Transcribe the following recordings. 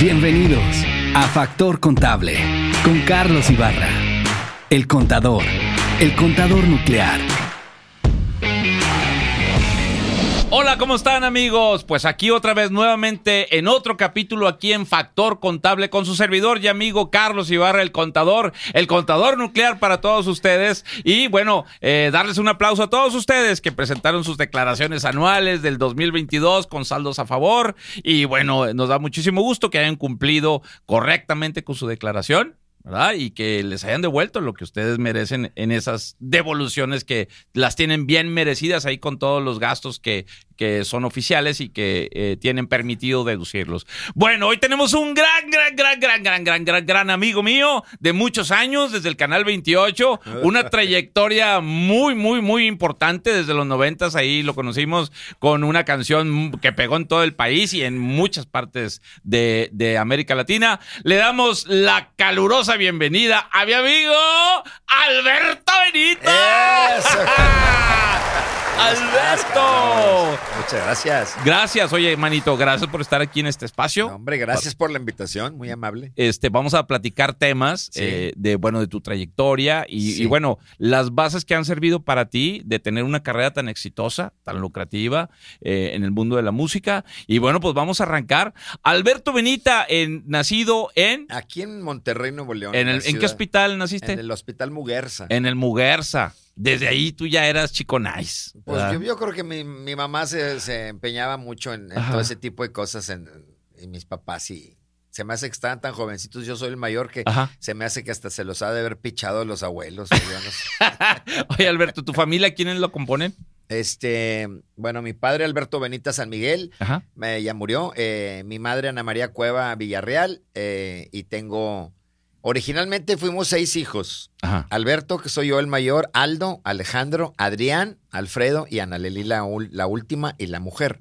Bienvenidos a Factor Contable con Carlos Ibarra, el contador, el contador nuclear. Hola, ¿cómo están amigos? Pues aquí otra vez nuevamente en otro capítulo aquí en Factor Contable con su servidor y amigo Carlos Ibarra, el contador, el contador nuclear para todos ustedes. Y bueno, eh, darles un aplauso a todos ustedes que presentaron sus declaraciones anuales del 2022 con saldos a favor. Y bueno, nos da muchísimo gusto que hayan cumplido correctamente con su declaración. ¿Verdad? Y que les hayan devuelto lo que ustedes merecen en esas devoluciones que las tienen bien merecidas ahí con todos los gastos que, que son oficiales y que eh, tienen permitido deducirlos. Bueno, hoy tenemos un gran, gran, gran, gran, gran, gran, gran, gran amigo mío de muchos años desde el Canal 28, una trayectoria muy, muy, muy importante desde los noventas, ahí lo conocimos con una canción que pegó en todo el país y en muchas partes de, de América Latina. Le damos la calurosa bienvenida a mi amigo Alberto Benito. ¡Alberto! Muchas gracias. Gracias, oye, manito, gracias por estar aquí en este espacio. No, hombre, gracias por la invitación, muy amable. Este, vamos a platicar temas Sí. eh, de, bueno, de tu trayectoria y, Sí. y, bueno, las bases que han servido para ti de tener una carrera tan exitosa, tan lucrativa eh, en el mundo de la música. Y bueno, pues vamos a arrancar. Alberto Benita, en, nacido en, Aquí en Monterrey, Nuevo León. en, el, ¿en qué hospital naciste? En el Hospital Muguerza. En el Muguerza. Desde ahí tú ya eras chico nice. Pues yo, yo creo que mi, mi mamá se, se empeñaba mucho en, todo ese tipo de cosas en, en mis papás y se me hace que estaban tan jovencitos. Yo soy el mayor que Ajá. se me hace que hasta se los ha de haber pichado los abuelos. Oye, Alberto, ¿tu familia quiénes lo componen? Este, bueno, mi padre Alberto Benita San Miguel Ajá. me, ya murió. eh, mi madre Ana María Cueva Villarreal eh, y tengo. Originalmente fuimos seis hijos. Ajá. Alberto, que soy yo el mayor, Aldo, Alejandro, Adrián, Alfredo y Ana Leli, la, última y la mujer,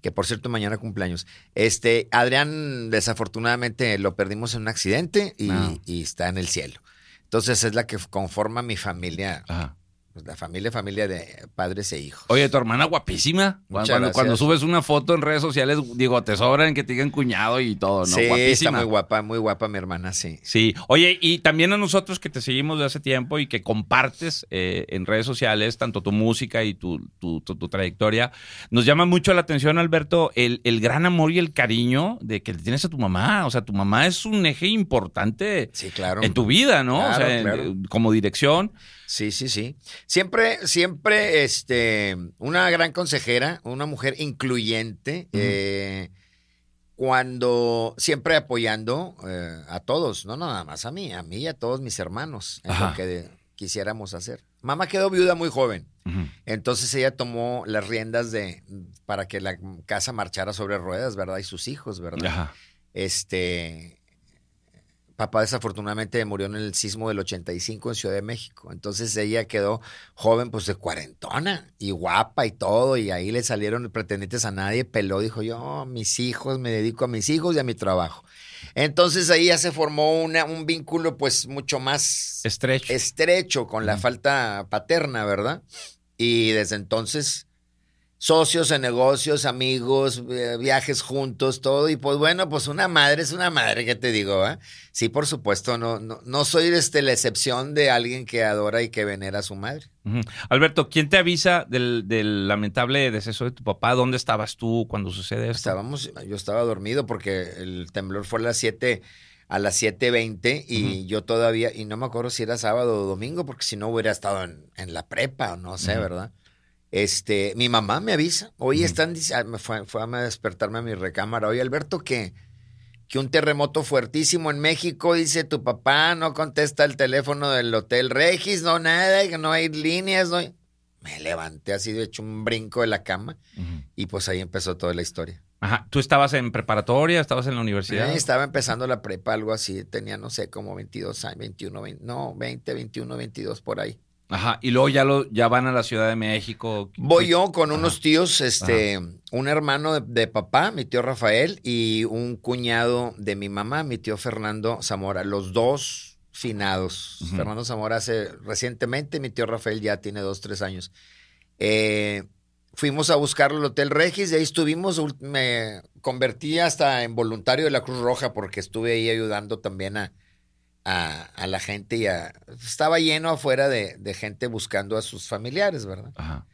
que por cierto mañana cumpleaños. Este, Adrián, desafortunadamente lo perdimos en un accidente y, y está en el cielo. Entonces es la que conforma mi familia, Ajá. Pues, la familia, familia de padres e hijos. Oye, tu hermana guapísima. Cuando, cuando subes una foto en redes sociales, digo, te sobran que te digan cuñado y todo, ¿no? sí, está guapísima. muy guapa, muy guapa mi hermana, sí. Sí, oye, y también a nosotros que te seguimos de hace tiempo y que compartes eh, en redes sociales tanto tu música y tu, tu, tu- tu trayectoria, nos llama mucho la atención, Alberto, el, el gran amor y el cariño de que le tienes a tu mamá. O sea, tu mamá es un eje importante Sí, claro. en tu vida, ¿no? o Claro, sea, en- claro. como dirección. Sí, sí, sí. Siempre, siempre, este, una gran consejera, una mujer incluyente, eh, cuando siempre apoyando eh, a todos, no nada más a mí, a mí y a todos mis hermanos en Ajá. lo que quisiéramos hacer. Mamá quedó viuda muy joven, entonces ella tomó las riendas de para que la casa marchara sobre ruedas, ¿verdad? Y sus hijos, ¿verdad? Ajá. Este, papá desafortunadamente murió en el sismo del 85 en Ciudad de México. Entonces ella quedó joven, pues de cuarentona y guapa y todo. Y ahí le salieron pretendientes a nadie. Peló, dijo yo, mis hijos, me dedico a mis hijos y a mi trabajo. Entonces ahí ya se formó una, un vínculo pues mucho más Estrecho. estrecho con la falta paterna, ¿verdad? Y desde entonces, socios en negocios, amigos, eh, viajes juntos, todo. Y pues bueno, pues una madre es una madre, ¿qué te digo? eh? Sí, por supuesto, no, no, no soy este, la excepción de alguien que adora y que venera a su madre. Alberto, ¿quién te avisa del, del lamentable deceso de tu papá? ¿Dónde estabas tú cuando sucede esto? Estábamos, yo estaba dormido porque el temblor fue a las 7 a las 7.20 y yo todavía, y no me acuerdo si era sábado o domingo, porque si no hubiera estado en, en la prepa o no sé. ¿verdad? Este, mi mamá me avisa, oye, Ujú. están, dic- ah, fue, fue a despertarme a mi recámara, oye, Alberto, que, que un terremoto fuertísimo en México, dice tu papá, no contesta el teléfono del Hotel Regis, no nada, que no hay líneas, no hay... Me levanté así, de hecho, un brinco de la cama y pues ahí empezó toda la historia. Ajá. ¿Tú estabas en preparatoria? ¿Estabas en la universidad? Eh, estaba empezando la prepa, algo así. Tenía, no sé, como 22 años, 21, 20, no, 20, 21, 22 por ahí. Ajá. Y luego ya, lo, ya van a la Ciudad de México. Voy yo con Ajá. unos tíos, este, un hermano de, de papá, mi tío Rafael, y un cuñado de mi mamá, mi tío Fernando Zamora. Los dos finados. Fernando Zamora hace recientemente, mi tío Rafael ya tiene dos, tres años. Eh, fuimos a buscarlo al Hotel Regis, de ahí estuvimos, me convertí hasta en voluntario de la Cruz Roja porque estuve ahí ayudando también a, a, a la gente y a, estaba lleno afuera de, de gente buscando a sus familiares, ¿verdad? Ajá.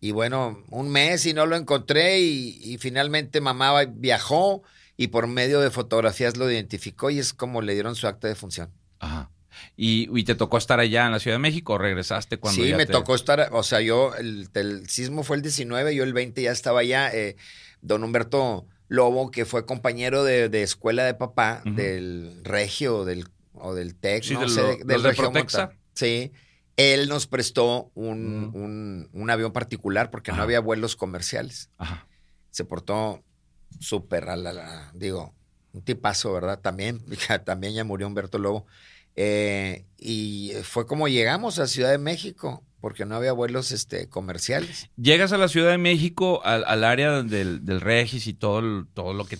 Y bueno, un mes y no lo encontré y, y finalmente mamá viajó y por medio de fotografías lo identificó y es como le dieron su acta de función. Ajá. ¿Y, y te tocó estar allá en la Ciudad de México o regresaste cuando sí, ya me te- tocó estar, o sea, yo, el, el sismo fue el 19, yo el 20 ya estaba allá. eh, don Humberto Lobo, que fue compañero de, de escuela de papá, del Regio del, o del TEC, Sí, no de sé, del de Protexa. Sí, él nos prestó un, un- un avión particular porque no había vuelos comerciales. Ajá. Se portó súper, a la- la- digo, un tipazo, ¿verdad? También, también ya murió Humberto Lobo. Eh, y fue como llegamos a Ciudad de México, porque no había vuelos este, comerciales. Llegas a la Ciudad de México, al, al área del, del Regis y todo, todo lo que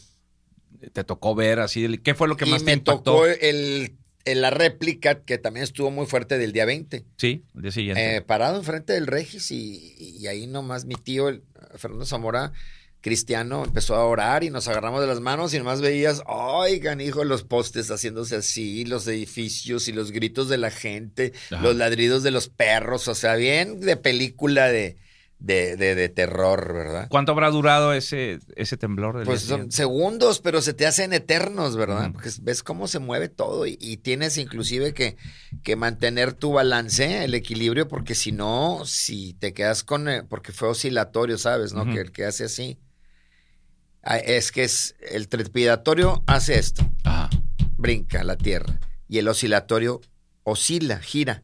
te tocó ver, así, ¿qué fue lo que y más te me impactó? tocó el, el- la réplica, que también estuvo muy fuerte del día 20. Sí, el día siguiente. Eh, parado enfrente del Regis y, y ahí nomás mi tío, el, Fernando Zamora, cristiano, empezó a orar y nos agarramos de las manos y nomás veías, oigan, hijo, los postes haciéndose así, los edificios y los gritos de la gente, Ajá. los ladridos de los perros, o sea, bien de película de, de, de- de terror, ¿verdad? ¿Cuánto habrá durado ese, ese temblor? del Pues son segundos, pero se te hacen eternos, ¿verdad? Porque ves cómo se mueve todo y, y tienes inclusive que, que mantener tu balance, el equilibrio, porque si no, si te quedas con, eh, porque fue oscilatorio, ¿sabes? ¿No? Que el que hace así. Ah, Es que es, el trepidatorio hace esto, Ajá. brinca la tierra, y el oscilatorio oscila, gira.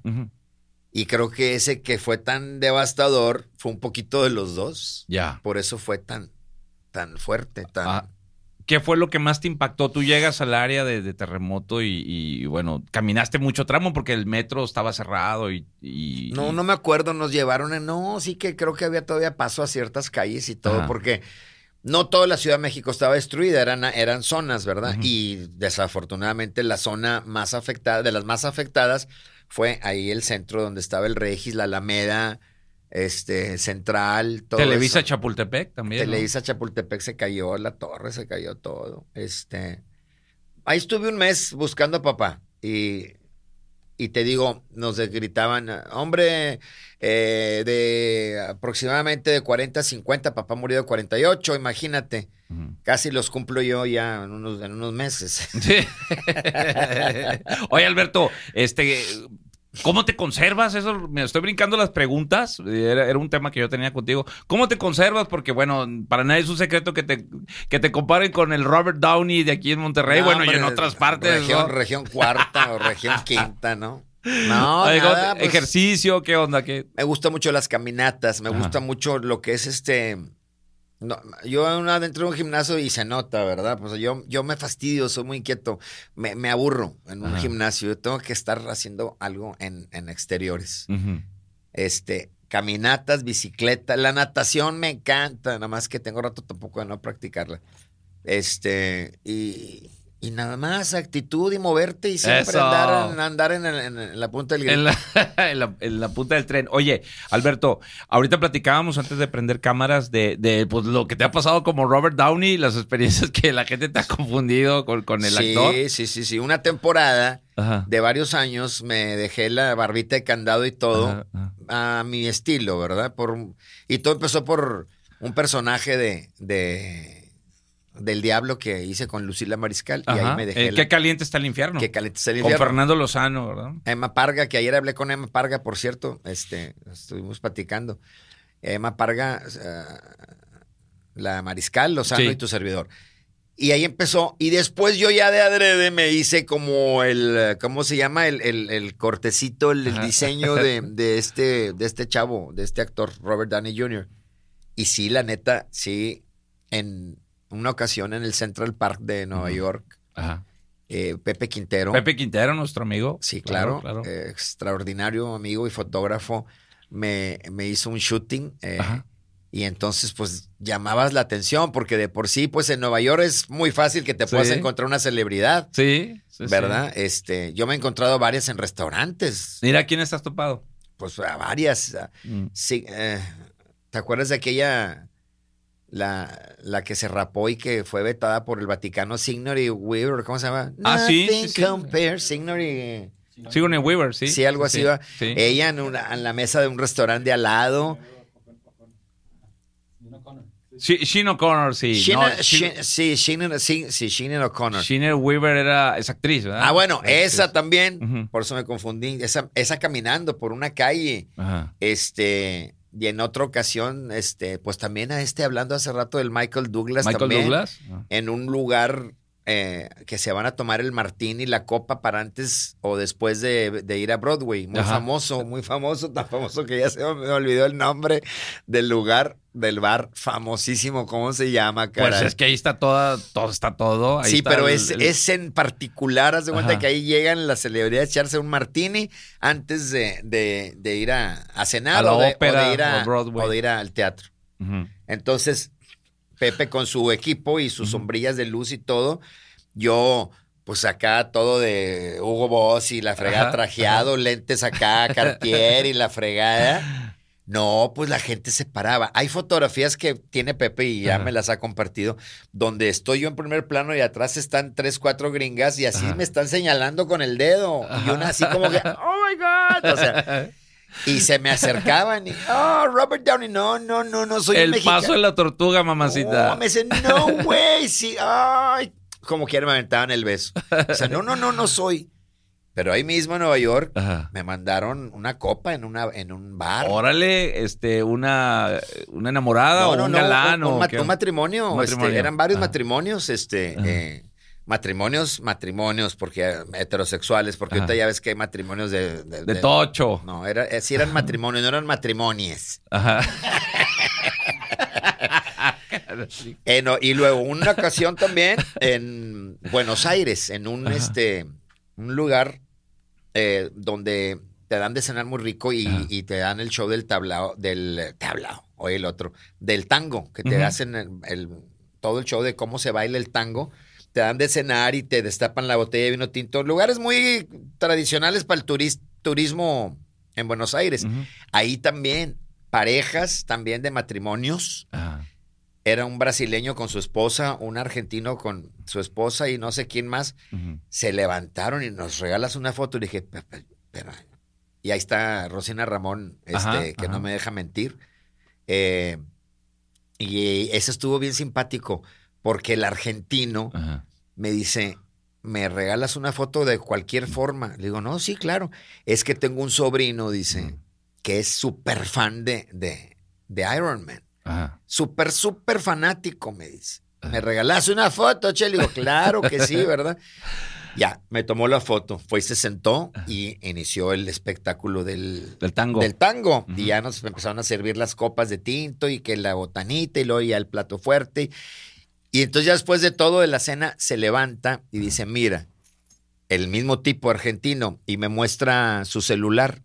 Y creo que ese que fue tan devastador fue un poquito de los dos. Ya. Por eso fue tan, tan fuerte, tan... Ah, ¿Qué fue lo que más te impactó? Tú llegas al área de, de terremoto y, y, bueno, caminaste mucho tramo porque el metro estaba cerrado y... y- No, no me acuerdo, nos llevaron en, no, sí que creo que había todavía paso a ciertas calles y todo, Ajá. porque no toda la Ciudad de México estaba destruida, eran, eran zonas, ¿verdad? Y desafortunadamente la zona más afectada, de las más afectadas, fue ahí el centro donde estaba el Regis, la Alameda, este, Central, todo Televisa eso. Chapultepec también. ¿no? Televisa Chapultepec se cayó, la torre se cayó todo. Este, ahí estuve un mes buscando a papá y, y te digo, nos gritaban, hombre, eh, de aproximadamente de 40 a 50, papá murió de 48, imagínate. Casi los cumplo yo ya en unos, en unos meses. Sí. Oye, Alberto, este, ¿cómo te conservas? Eso, me estoy brincando las preguntas. Era, era un tema que yo tenía contigo. ¿Cómo te conservas? Porque, bueno, para nadie es un secreto que te, que te comparen con el Robert Downey de aquí en Monterrey, No, bueno, y en otras partes. Región, ¿no? región cuarta o región quinta, ¿no? No, Oye, ¿cómo te- nada, pues, ejercicio, ¿qué onda? ¿Qué? Me gustan mucho las caminatas, me Ajá. gusta mucho lo que es este. No, yo una, dentro de un gimnasio y se nota, ¿verdad? Pues yo, yo me fastidio, soy muy inquieto, me, me aburro en un Ajá. gimnasio. Yo tengo que estar haciendo algo en, en exteriores. Este, caminatas, bicicleta, la natación me encanta, nada más que tengo rato tampoco de no practicarla. Este, y, y nada más, actitud y moverte y siempre andar, en, andar en, el- en la punta del. En la, en la- en la punta del tren. Oye, Alberto, ahorita platicábamos antes de prender cámaras de, de, pues, lo que te ha pasado como Robert Downey, las experiencias que la gente te ha confundido con, con el sí, actor. Sí, sí, sí. Una temporada Ajá. de varios años me dejé la barbita de candado y todo Ajá, ajá. a mi estilo, ¿verdad? Por, y todo empezó por un personaje de, de del diablo que hice con Lucila Mariscal y ahí me dejé Eh, la- Qué caliente está el infierno. que caliente está el con infierno. Fernando Lozano, ¿verdad? Emma Parga, que ayer hablé con Emma Parga, por cierto, este, estuvimos platicando. Emma Parga, eh, la Mariscal, Lozano Sí. y tu servidor. Y ahí empezó, y después yo ya de adrede me hice como el, ¿cómo se llama? El, el- el cortecito, el, el diseño de, de este, de este chavo, de este actor, Robert Downey Jr. Y sí, la neta, sí, en una ocasión en el Central Park de Nueva. York, Ajá. eh, Pepe Quintero. Pepe Quintero, nuestro amigo. Sí, claro. claro. eh, extraordinario amigo y fotógrafo. Me, me hizo un shooting. eh, Ajá. y entonces, pues, llamabas la atención, porque de por sí, pues, en Nueva York es muy fácil que te Sí. puedas encontrar una celebridad, Sí, sí, sí. ¿verdad? Este, yo me he encontrado varias en restaurantes, Mira, ¿quién estás topado? pues, a varias. Mm. sí, ¿Te acuerdas de aquella, la, la que se rapó y que fue vetada por el Vaticano, Signori Weaver, ¿cómo se llama? Ah, sí, Nothing sí, sí. compares. Sigourney Weaver, sí. Sí, algo así Sí, va. sí. Ella en, una- en la mesa de un restaurante al lado. She- Sheen O'Connor, sí. Sheena- No, sí, Sheena, sí, Sheena O'Connor. Weaver era, es actriz, ¿verdad? Ah, bueno, Es esa actriz. también, por eso me confundí. Esa, esa caminando por una calle, Ajá. este, y en otra ocasión, este, pues también a este hablando hace rato del Michael Douglas Michael también, Douglas. Ah. en un lugar eh, que se van a tomar el martini y la copa para antes o después de, de ir a Broadway. Muy Ajá. famoso, muy famoso, tan famoso que ya se me olvidó el nombre del lugar, del bar famosísimo, ¿cómo se llama, Pues caray? es que ahí está toda, todo está todo. ahí Sí, está pero el- es, el- es en particular, haz de cuenta Ajá. que ahí llegan las celebridades a echarse un martini antes de, de- de ir a, a cenar A la o, de, o ópera de ir a- o Broadway. o de ir al teatro. Entonces, Pepe con su equipo y sus sombrillas de luz y todo, yo pues acá todo de Hugo Boss y la fregada Ajá, trajeado, lentes acá, Cartier y la fregada. No, pues la gente se paraba. Hay fotografías que tiene Pepe y ya Ajá. me las ha compartido, donde estoy yo en primer plano y atrás están tres, cuatro gringas y así Ajá. me están señalando con el dedo. Y una así como que, oh my God. O sea, y se me acercaban y, oh, Robert Downey, no, no, no, no soy el mexicano. paso de la tortuga, mamacita. No, me dicen, no, güey, sí, ay. Como quiera me aventaban el beso. O sea, no, no, no, no soy. Pero ahí mismo en Nueva York Ajá. me mandaron una copa en, una, en un bar. Órale, este, una, una enamorada No, o no, un no, galán un, o un matrimonio, este, matrimonio. eran varios Ajá. matrimonios, este, eh, matrimonios, matrimonios, porque heterosexuales, porque Ajá. ahorita ya ves que hay matrimonios de... De, de de- tocho. No, era, eh, sí eran matrimonios, no eran matrimonies. Ajá. Eh, no, y luego una ocasión también en Buenos Aires, en un este un lugar eh, donde te dan de cenar muy rico y, y te dan el show del tablao, del tablao, o el otro, del tango, que te hacen el, el- todo el show de cómo se baila el tango. Te dan de cenar y te destapan la botella de vino tinto. Lugares muy tradicionales para el turis- turismo en Buenos Aires. Ahí también, parejas también de matrimonios Ajá. Era un brasileño con su esposa, un argentino con su esposa y no sé quién más, se levantaron y nos regalas una foto. Y dije, "Pe- pe- espera. Y ahí está Rosina Ramón, este, Ajá, que ajá. no me deja mentir. Eh, y eso estuvo bien simpático, porque el argentino Ajá. me dice, ¿me regalas una foto de cualquier forma? Le digo, no, sí, claro. Es que tengo un sobrino, dice, que es súper fan de, de, de Iron Man. Ajá. Súper, súper fanático, me dice. Ajá. ¿Me regalas una foto, Che? Le digo, claro que sí, ¿verdad? Ya, me tomó la foto, fue y se sentó y inició el espectáculo del, Del tango. del tango. Y ya nos empezaron a servir las copas de tinto y que la botanita y luego ya el plato fuerte. Y entonces ya después de todo de la cena se levanta y dice, mira, el mismo tipo argentino y me muestra su celular.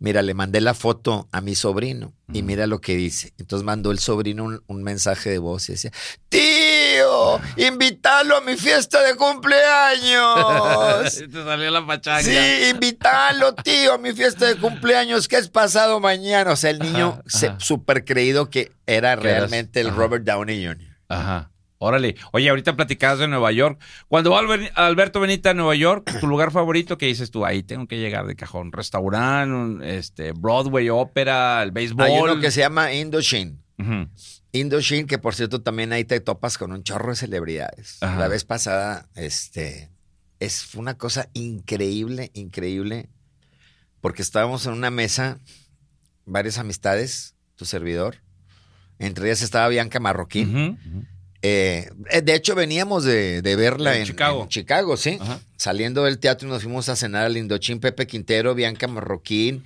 Mira, le mandé la foto a mi sobrino y mira lo que dice. Entonces mandó el sobrino un, un mensaje de voz y decía, tío, invítalo a mi fiesta de cumpleaños. Te salió la pachanga. Sí, invítalo, tío, a mi fiesta de cumpleaños que es pasado mañana. O sea, el niño súper creído que era realmente el ajá. Robert Downey Jr. Ajá. Órale. Oye, ahorita platicabas de Nueva York. Cuando va Alber- Alberto Benita a Nueva York, tu lugar favorito, ¿qué dices tú? Ahí tengo que llegar de cajón. Restaurante, este, Broadway, ópera, el béisbol. Hay uno que se llama Indochine. Indochine, que por cierto también ahí te topas con un chorro de celebridades. Ajá. La vez pasada, este, es una cosa increíble, increíble, porque estábamos en una mesa, varias amistades, tu servidor, entre ellas estaba Bianca Marroquín. Eh, eh, de hecho, veníamos de, de verla En en, Chicago. en Chicago, sí. Ajá. Saliendo del teatro nos fuimos a cenar al Indochín, Pepe Quintero, Bianca Marroquín,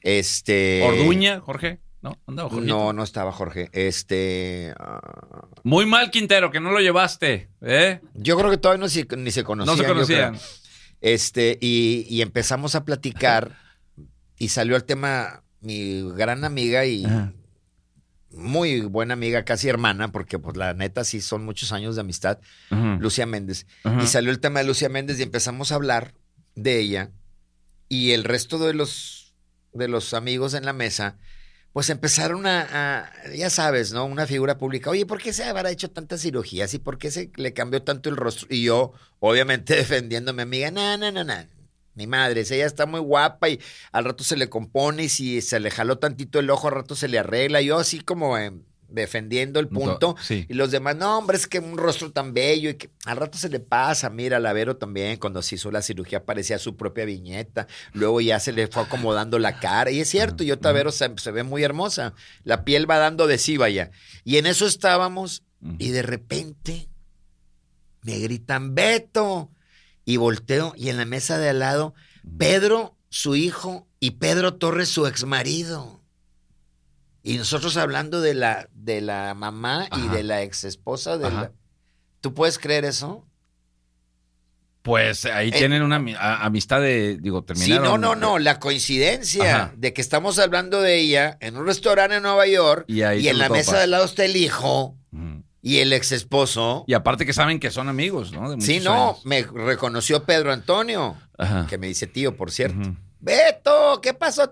este... Orduña, Jorge. ¿No? Andaba. No, no estaba Jorge. Este... ah, Muy mal, Quintero, que no lo llevaste. ¿eh? Yo creo que todavía no se- ni se conocían. No se conocían. Este, y, y empezamos a platicar y salió el tema mi gran amiga y Ajá. Muy buena amiga, casi hermana, porque pues la neta sí son muchos años de amistad. Lucía Méndez. Y salió el tema de Lucía Méndez y empezamos a hablar de ella y el resto de los, de los amigos en la mesa, pues empezaron a, a- ya sabes, ¿no? Una figura pública. Oye, ¿por qué se habrá hecho tantas cirugías y por qué se le cambió tanto el rostro? Y yo, obviamente, defendiéndome, amiga, no, no, no, no. Mi madre, ella está muy guapa y al rato se le compone y si se le jaló tantito el ojo, al rato se le arregla. Yo así como eh, defendiendo el punto. Sí. Y los demás, no, hombre, es que un rostro tan bello y que al rato se le pasa. Mira, la Vero también, cuando se hizo la cirugía, parecía su propia viñeta. Luego ya se le fue acomodando la cara. Y es cierto, y otra Vero se, se ve muy hermosa. La piel va dando de sí, vaya. Y en eso estábamos, y de repente me gritan, Beto. Y volteo, y en la mesa de al lado, Pedro, su hijo, y Pedro Torres, su exmarido. Y nosotros hablando de la, de la mamá y de la ex esposa de la... ¿Tú puedes creer eso? Pues ahí tienen una a- amistad de, digo, Eh, Sí, terminaron. no, no, no, la coincidencia Ajá. de que estamos hablando de ella en un restaurante en Nueva York Y en la mesa de al lado está el hijo. Y el ex esposo. Y aparte que saben que son amigos, ¿no? De Sí, no, años. me reconoció Pedro Antonio, Ajá. que me dice tío, por cierto. Beto, ¿qué pasó?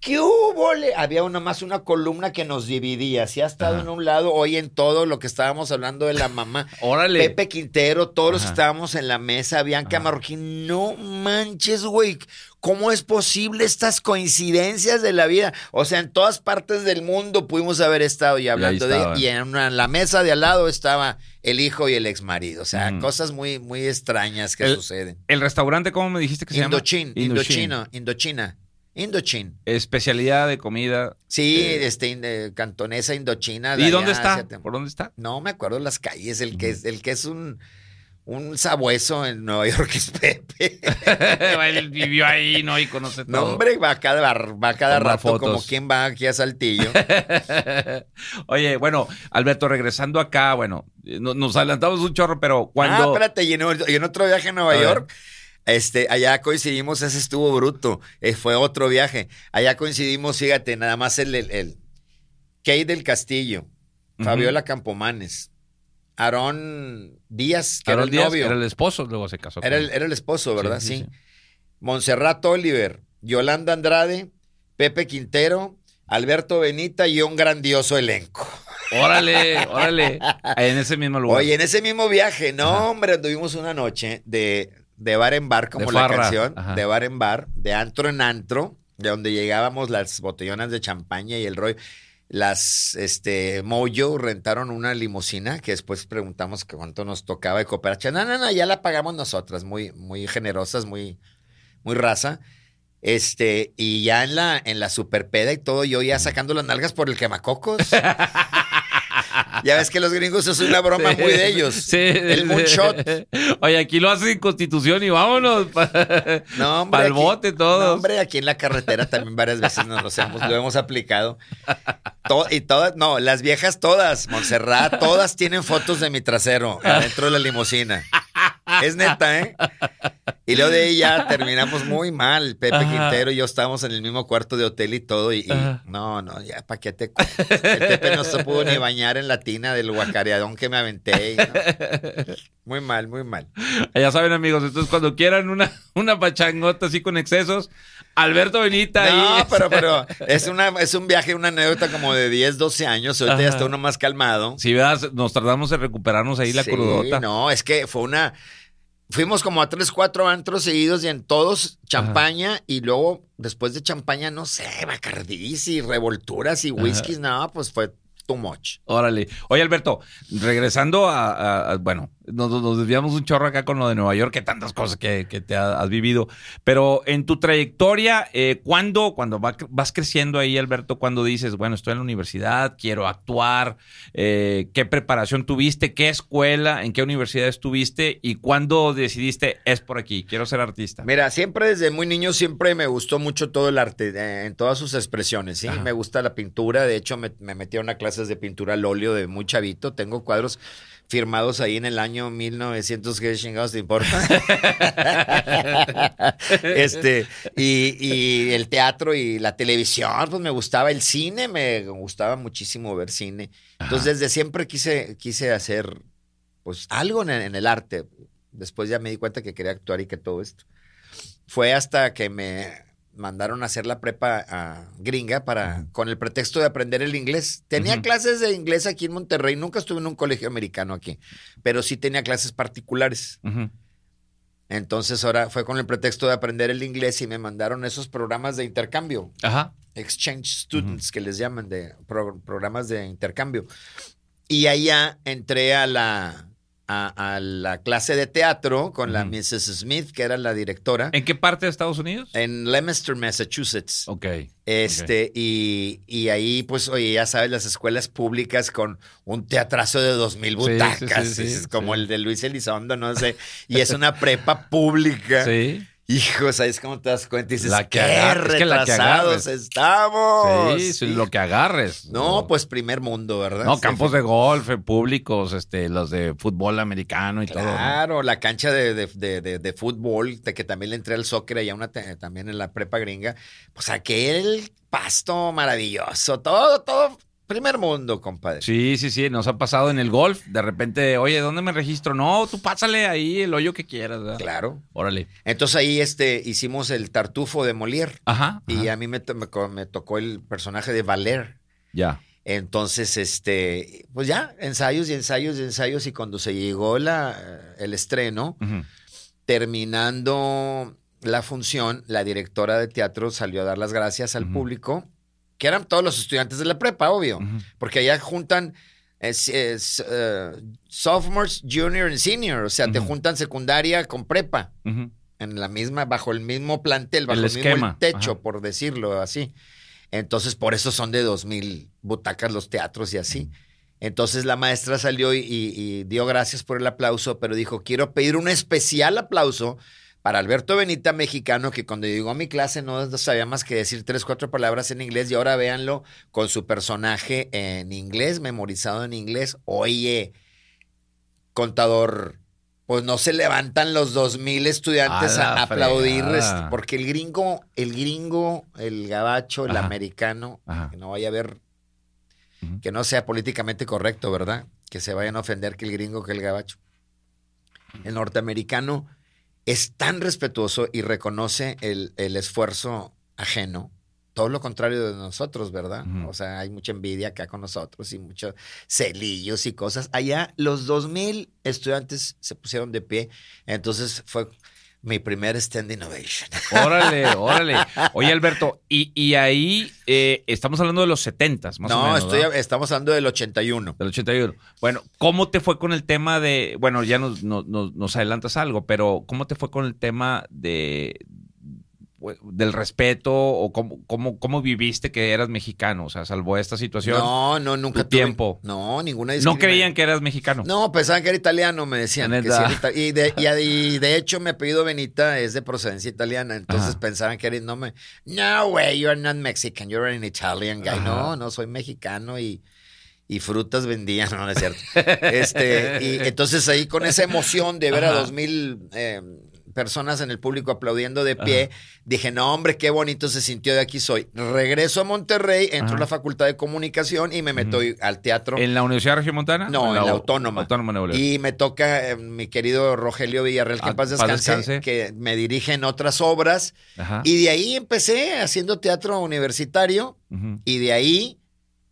¿Qué hubo? Había una más una columna que nos dividía. Si ha estado Ajá. en un lado, hoy en todo lo que estábamos hablando de la mamá. Órale. Pepe Quintero, todos los que estábamos en la mesa, Bianca Ajá. Marroquín, no manches, güey. ¿Cómo es posible estas coincidencias de la vida? O sea, en todas partes del mundo pudimos haber estado y hablando de estaban. y en una- la mesa de al lado estaba el hijo y el ex marido. O sea, cosas muy, muy extrañas que El- suceden. El restaurante, ¿cómo me dijiste que se Indochin, llama? Indochina, Indochina, Indochina. Especialidad de comida. Sí, Eh, este, eh, cantonesa indochina. ¿Y dónde está? ¿Por dónde está? No me acuerdo las calles. El que es, el que es un, un sabueso en Nueva York es Pepe. Él vivió ahí, ¿no? Y conoce todo. No, hombre, va a cada, va cada rato fotos. como quien va aquí a Saltillo. Oye, bueno, Alberto, regresando acá, bueno, eh, no- nos adelantamos un chorro, pero cuando. Ah, espérate, y en, y en otro viaje a Nueva A ver. Este, allá coincidimos, ese estuvo bruto, eh, fue otro viaje. Allá coincidimos, fíjate, nada más el, el, el Kay del Castillo. Fabiola Campomanes, Aarón Díaz, que era el Díaz novio. era el esposo, luego se casó. Era el, era el esposo, ¿verdad? Sí, Sí. sí, sí. Montserrat Oliver, Yolanda Andrade, Pepe Quintero, Alberto Benita y un grandioso elenco. Órale, órale. En ese mismo lugar. Oye, en ese mismo viaje, no, Ajá. hombre, tuvimos una noche de, de bar en bar, como De la farra, canción, ajá. de bar en bar, de antro en antro, de donde llegábamos las botellonas de champaña y el rollo. Las, este, Moyo rentaron una limusina que después preguntamos que cuánto nos tocaba de cooperacha. No, no, no, ya la pagamos nosotras, muy, muy generosas, muy, muy raza. Este, y ya en la, en la superpeda y todo, yo ya sacando las nalgas por el quemacocos. ya ves que los gringos es una broma muy de ellos. Sí. El moonshot. Oye, aquí lo hacen Constitución y vámonos. No, hombre. Aquí- bote todos. No, hombre, aquí en la carretera también varias veces nos lo hemos, lo hemos aplicado. To- y todas, no, las viejas todas, Montserrat, todas tienen fotos de mi trasero adentro de la limusina. Es neta, ¿eh? Y luego de ahí ya terminamos muy mal. Pepe Ajá. Quintero y yo estábamos en el mismo cuarto de hotel y todo. Y, no, no, ya, ¿para qué te cuento? El Pepe no se pudo ni bañar en la tina del guacareadón que me aventé. y no. Muy mal, muy mal. Ya saben, amigos, entonces cuando quieran una, una pachangota así con excesos, Alberto Benita No, ahí. pero, pero es, una, es un viaje, una anécdota como de 10, 12 años. Ahorita ya Ajá. está uno más calmado. Si veas, nos tardamos en recuperarnos ahí la Sí, crudota. No, es que fue una. Fuimos como a tres, cuatro antros seguidos y en todos champaña y luego después de champaña, no sé, bacardís y revolturas y whiskies, no, pues fue too much. Órale. Oye, Alberto, regresando a, a- a- bueno, nos, nos desviamos un chorro acá con lo de Nueva York, que tantas cosas que, que te ha- has vivido, pero en tu trayectoria, eh, ¿cuándo, cuando va- vas creciendo ahí, Alberto, cuando dices, bueno, estoy en la universidad, quiero actuar, eh, qué preparación tuviste, qué escuela, en qué universidad estuviste y cuándo decidiste, es por aquí, quiero ser artista? Mira, siempre desde muy niño siempre me gustó mucho todo el arte, eh, en todas sus expresiones, ¿sí? Ajá. Me gusta la pintura, de hecho me, me metí a una clases de pintura al óleo de muy chavito, tengo cuadros firmados ahí en el año 1900, ¿qué chingados te importa? este, y, y el teatro y la televisión, pues me gustaba el cine, me gustaba muchísimo ver cine. Entonces desde siempre quise, quise hacer pues algo en, en el arte. Después ya me di cuenta que quería actuar y que todo esto. Fue hasta que me, mandaron a hacer la prepa a gringa para, con el pretexto de aprender el inglés. Tenía clases de inglés aquí en Monterrey, nunca estuve en un colegio americano aquí, pero sí tenía clases particulares. Entonces ahora fue con el pretexto de aprender el inglés y me mandaron esos programas de intercambio, Ajá. exchange students que les llaman, de pro- programas de intercambio. Y allá entré a la, a, a la clase de teatro con la. Mrs. Smith, que era la directora, ¿En qué parte de Estados Unidos? en Leominster, Massachusetts. Ok. Este, y, y ahí, pues, oye, ya sabes, las escuelas públicas con un teatrazo de dos mil sí, butacas, sí, sí, es como el de Luis Elizondo, no sé, y es una prepa pública. Sí. Hijo, ¿sabes cómo te das cuenta? Y dices, La que qué es que la que agarres. estamos. Sí, sí, lo que agarres. No, pues primer mundo, ¿verdad? No, campos de golf eh, públicos, este, los de fútbol americano y todo. ¿no? Claro, la cancha de, de, de- fútbol, de que también le entré al soccer allá una también en la prepa gringa. Pues aquel pasto maravilloso, todo, todo, primer mundo, compadre. Sí, sí, sí, nos ha pasado en el golf. De repente, oye, ¿dónde me registro? No, tú pásale ahí el hoyo que quieras. ¿verdad? Claro. Órale. Entonces ahí este, hicimos el tartufo de Molière. Ajá. Y ajá. a mí me, me tocó el personaje de Valer. Ya. Entonces, este, pues ya, ensayos y ensayos y ensayos. Y cuando se llegó la, el estreno, terminando la función, la directora de teatro salió a dar las gracias al público, que eran todos los estudiantes de la prepa, obvio, porque allá juntan es- es, eh, sophomores, junior y senior, o sea, te juntan secundaria con prepa en la misma, bajo el mismo plantel, bajo El el, mismo techo, ajá. por decirlo así. Entonces, por eso son de dos mil butacas los teatros y así. Entonces la maestra salió y, y- y dio gracias por el aplauso, pero dijo, quiero pedir un especial aplauso para Alberto Benita, mexicano, que cuando llegó a mi clase no sabía más que decir tres, cuatro palabras en inglés y ahora véanlo con su personaje en inglés, memorizado en inglés. Oye, contador, pues no se levantan los dos mil estudiantes A a, la aplaudir, este, porque el gringo, el gringo, el gabacho, el Ajá. americano, Ajá. que no vaya a ver, que no sea políticamente correcto, ¿verdad? Que se vayan a ofender que el gringo, que el gabacho. El norteamericano es tan respetuoso y reconoce el, el esfuerzo ajeno. Todo lo contrario de nosotros, ¿verdad? O sea, hay mucha envidia acá con nosotros y muchos celillos y cosas. Allá los dos mil estudiantes se pusieron de pie. Entonces fue mi primer standing ovation. Órale, órale. Oye, Alberto, y, y ahí eh, estamos hablando de los 70 más o no, menos. estoy, ¿verdad? estamos hablando del 81. Del 81. Bueno, ¿cómo te fue con el tema de. Bueno, ya nos, nos- nos adelantas algo, pero ¿cómo te fue con el tema de del respeto o cómo, cómo, cómo viviste que eras mexicano? O sea, salvo esta situación. No, no, nunca tu tuve- tiempo. No, ninguna no creían que eras mexicano. No, pensaban que era italiano, me decían. Que sí era y, de, y, y de hecho, mi apellido Benita es de procedencia italiana. Entonces Ajá. pensaban que era. No, me, no, güey, you're not Mexican, you're an Italian guy. Ajá. No, no, soy mexicano y, y frutas vendía. No, no es cierto. este, y entonces ahí con esa emoción de ver a dos mil eh, personas en el público aplaudiendo de pie, dije, no, hombre, qué bonito se sintió de aquí soy. Regreso a Monterrey, entro Ajá. a la Facultad de Comunicación y me meto al teatro. ¿En la Universidad Regiomontana? No, ¿O en la Autónoma. Autónoma de Nuevo León. Y me toca eh, mi querido Rogelio Villarreal, que Ah, en paz paz descanse, descanse. que me dirige en otras obras. Y de ahí empecé haciendo teatro universitario y de ahí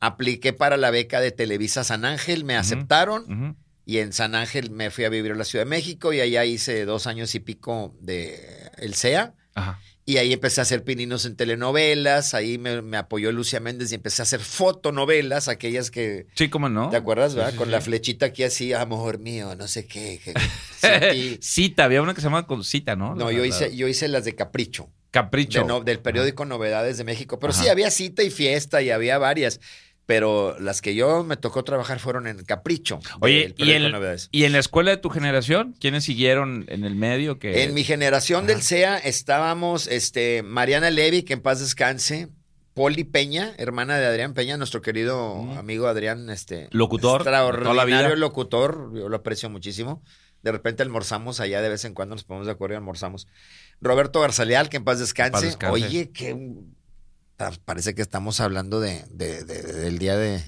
apliqué para la beca de Televisa San Ángel, me aceptaron. Y en San Ángel me fui a vivir a la Ciudad de México y allá hice dos años y pico de el CEA. Ajá. Y ahí empecé a hacer pininos en telenovelas, ahí me, me apoyó Lucia Méndez y empecé a hacer fotonovelas, aquellas que, Sí, ¿cómo no? ¿Te acuerdas, verdad? Sí, sí, Con sí. la flechita aquí así, amor mío, no sé qué. que- Cita, había una que se llama con cita, ¿no? No, La- yo la- hice, yo hice las de Capricho, Capricho. de no- del periódico Novedades de México. Pero sí, había cita y fiesta y había varias. Pero las que yo me tocó trabajar fueron en Capricho. Oye, ¿y en, Novedades. ¿y en la escuela de tu generación? ¿Quiénes siguieron en el medio? Que... En mi generación del CEA estábamos este, Mariana Levy, que en paz descanse. Poli Peña, hermana de Adrián Peña, nuestro querido Mm. amigo Adrián, este Locutor, toda la extraordinario vida. locutor, yo lo aprecio muchísimo. De repente almorzamos allá de vez en cuando, nos ponemos de acuerdo y almorzamos. Roberto Garzaleal, que en paz descanse. paz descanse. Oye, que parece que estamos hablando de, de- de- del día de,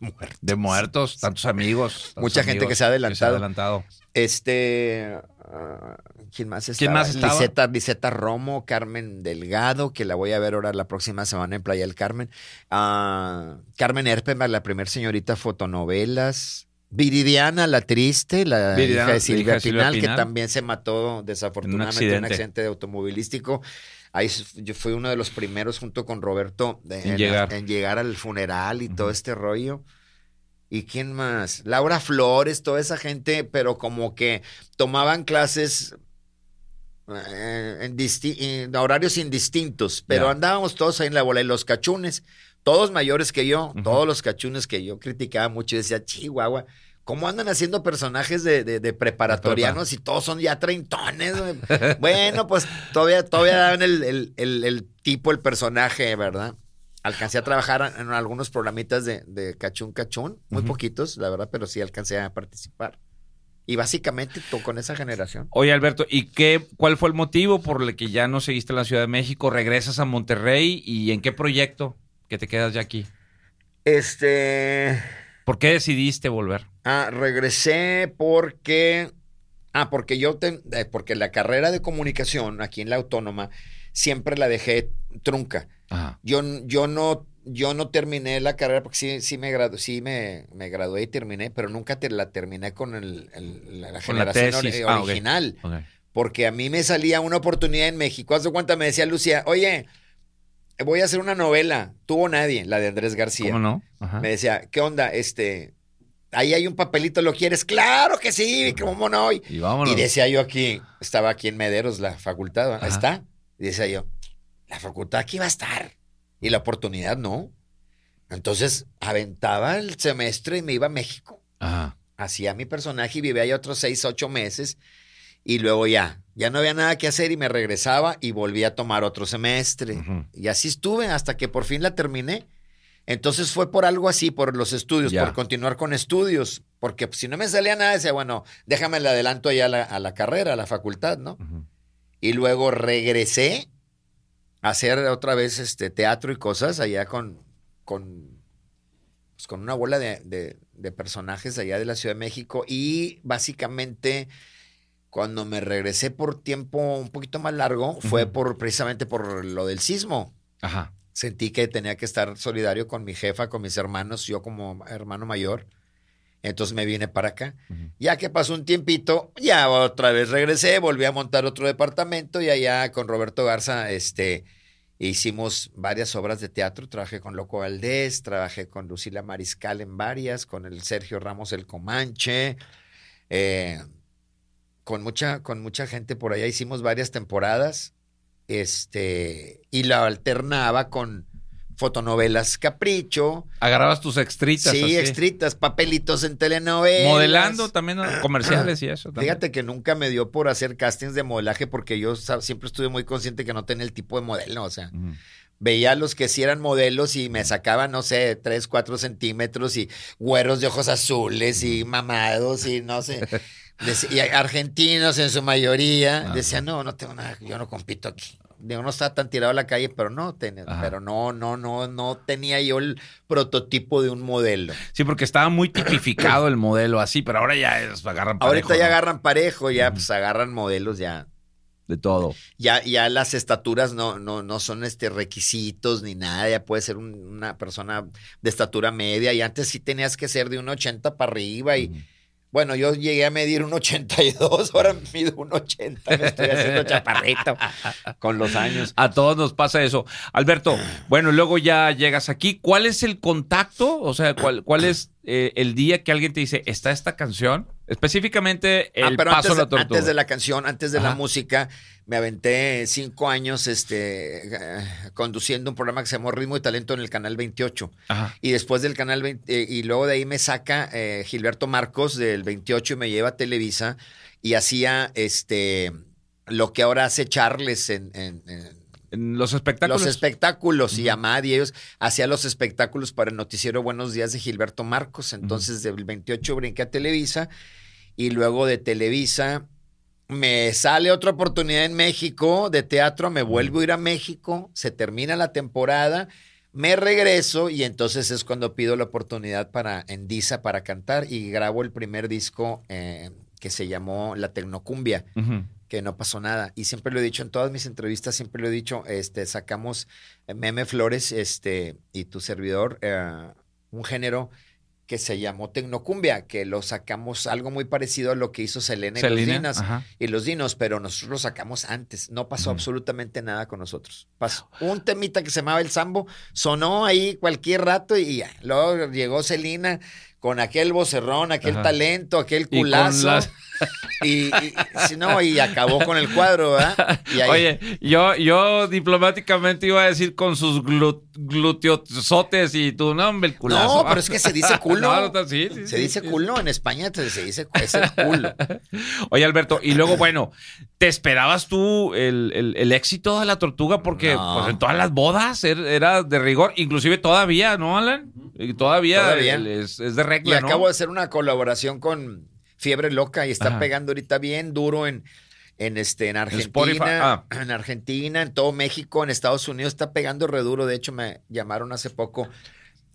muertos. De muertos, tantos amigos. tantos Mucha gente que se ha adelantado. adelantado. Este. ah, ¿Quién más estaba? ¿Quién más estaba? Liseta, Liseta Romo, Carmen Delgado, que la voy a ver ahora la próxima semana en Playa del Carmen. Ah, Carmen Erpenberg, la primer señorita fotonovelas. Viridiana, la triste, la Viridiana, hija de Silvia, hija de Silvia Pinal, que también se mató desafortunadamente en un accidente. accidente de automovilístico. Ahí yo fui uno de los primeros junto con Roberto de- En llegar. en llegar al funeral y todo este rollo. ¿Y quién más? Laura Flores, toda esa gente, pero como que tomaban clases eh, en, horarios indistintos, pero andábamos todos ahí en la bola. Y los cachunes, todos mayores que yo, todos los cachunes que yo criticaba mucho y decía, Chihuahua, ¿cómo andan haciendo personajes de, de- de preparatorianos y todos son ya treintones? güey?" bueno, pues todavía, todavía daban el, el- el- el tipo, el personaje, ¿verdad? Alcancé a trabajar en algunos programitas de, de cachún cachún, muy poquitos, la verdad, pero sí alcancé a participar. Y básicamente tú con esa generación. Oye, Alberto, ¿y qué, cuál fue el motivo por el que ya no seguiste en la Ciudad de México? ¿Regresas a Monterrey? ¿Y en qué proyecto que te quedas ya aquí? Este. ¿Por qué decidiste volver? Ah, regresé porque. Ah, porque yo. te- eh, porque la carrera de comunicación aquí en la Autónoma siempre la dejé trunca. Ajá. Yo, yo no. Yo no terminé la carrera porque sí, sí me gradué, sí me, me gradué y terminé, pero nunca te la terminé con el, el- la, la Con la generación Ah, original. Porque a mí me salía una oportunidad en México. Haz de cuenta, me decía Lucía, oye, voy a hacer una novela. Tuvo nadie, la de Andrés García. ¿Cómo no? Ajá. Me decía, ¿qué onda? Este, ahí hay un papelito, ¿lo quieres? Claro que sí, ¿cómo no? Y, Y vámonos. y decía yo aquí, estaba aquí en Mederos, la facultad, ahí está. Y decía yo, la facultad aquí va a estar. Y la oportunidad no. Entonces, aventaba el semestre y me iba a México. Ajá. Hacía mi personaje y vivía ahí otros seis, ocho meses. Y luego ya, ya no había nada que hacer y me regresaba y volví a tomar otro semestre. Y así estuve hasta que por fin la terminé. Entonces fue por algo así, por los estudios, Ya. por continuar con estudios. Porque si no me salía nada, decía, bueno, déjame le adelanto allá a la, a la carrera, a la facultad, ¿no? Y luego regresé a hacer otra vez este teatro y cosas allá con, con, pues, con una bola de, de- de personajes allá de la Ciudad de México. Y básicamente, cuando me regresé por tiempo un poquito más largo, fue por precisamente por lo del sismo. Ajá. Sentí que tenía que estar solidario con mi jefa, con mis hermanos, yo como hermano mayor. Entonces me vine para acá. Ya que pasó un tiempito, ya otra vez regresé, volví a montar otro departamento y allá con Roberto Garza, este, hicimos varias obras de teatro. Trabajé con Loco Valdés, trabajé con Lucila Mariscal en varias, con el Sergio Ramos el Comanche, eh, con mucha, con mucha gente por allá. Hicimos varias temporadas, este, y la alternaba con fotonovelas Capricho, Agarrabas tus extritas. sí, así. extritas, papelitos en telenovelas. Modelando también comerciales y eso. también. Fíjate que nunca me dio por hacer castings de modelaje porque yo siempre estuve muy consciente que no tenía el tipo de modelo. O sea, veía a los que sí eran modelos y me sacaban, no sé, 3, 4 centímetros y güeros de ojos azules y mamados y no sé. Y argentinos en su mayoría. Ajá. Decía, no, no tengo nada, yo no compito aquí. Digo, no estaba tan tirado a la calle, pero no, tenía, Ajá. pero no, no, no, no tenía yo el prototipo de un modelo. Sí, porque estaba muy tipificado el modelo así, pero ahora ya es, agarran parejo, Ahorita ya ¿no? agarran parejo, ya Ujú. pues agarran modelos ya de todo. Ya, ya las estaturas no, no, no son este requisitos ni nada, ya puede ser un- una persona de estatura media y antes sí tenías que ser de un 80 para arriba y. bueno, yo llegué a medir un 82, ahora mido un 80, me estoy haciendo chaparrito con los años. A todos nos pasa eso. Alberto, bueno, luego ya llegas aquí. ¿Cuál es el contacto? O sea, ¿cuál, cuál es eh, el día que alguien te dice, está esta canción? Específicamente el Ah, pero paso antes, a la de- tortuga. antes de la canción, antes de la música, me aventé cinco años este, eh, conduciendo un programa que se llamó Ritmo y Talento en el Canal 28. Ajá. Y después del canal 20, eh, y luego de ahí me saca eh, Gilberto Marcos del 28 y me lleva a Televisa y hacía este lo que ahora hace Charles en, en- en En los espectáculos. los espectáculos y. Amad y ellos hacía los espectáculos para el noticiero Buenos Días de Gilberto Marcos. Entonces del 28 brinqué a Televisa y luego de Televisa me sale otra oportunidad en México de teatro, me vuelvo a ir a México, se termina la temporada, Me regreso y entonces es cuando pido la oportunidad para en Disa para cantar y grabo el primer disco eh, que se llamó La Tecnocumbia. Que no pasó nada. Y siempre lo he dicho en todas mis entrevistas, siempre lo he dicho, este, sacamos eh, Meme Flores este, y tu servidor, eh, un género que se llamó Tecnocumbia, que lo sacamos algo muy parecido a lo que hizo Selena, y Selena, los Dinas ajá. y los Dinos, pero nosotros lo sacamos antes. No pasó absolutamente nada con nosotros. Pasó un temita que se llamaba El Sambo, sonó ahí cualquier rato y ya. Luego llegó Selena con aquel vocerrón, aquel Ajá. talento, aquel Y con culazo. las- Y, y- si no, y acabó con el cuadro, ¿verdad? Y ahí- Oye, yo, yo diplomáticamente iba a decir con sus glu- gluteosotes y tu nombre, el culazo. No, pero es que se dice culo. No, no, sí, sí, se sí, dice culo en España, se dice es el culo. Oye, Alberto, y luego, bueno, ¿te esperabas tú el, el- el éxito de la tortuga? Porque No. pues, en todas las bodas er- era de rigor, inclusive todavía, ¿no, Alan? Y todavía, es, es de Y regla, ¿no? acabo de hacer una colaboración con Fiebre Loca y está Ajá. pegando ahorita bien duro en, en, este, en Argentina, ah. en Argentina, en todo México, en Estados Unidos, está pegando re duro. De hecho, me llamaron hace poco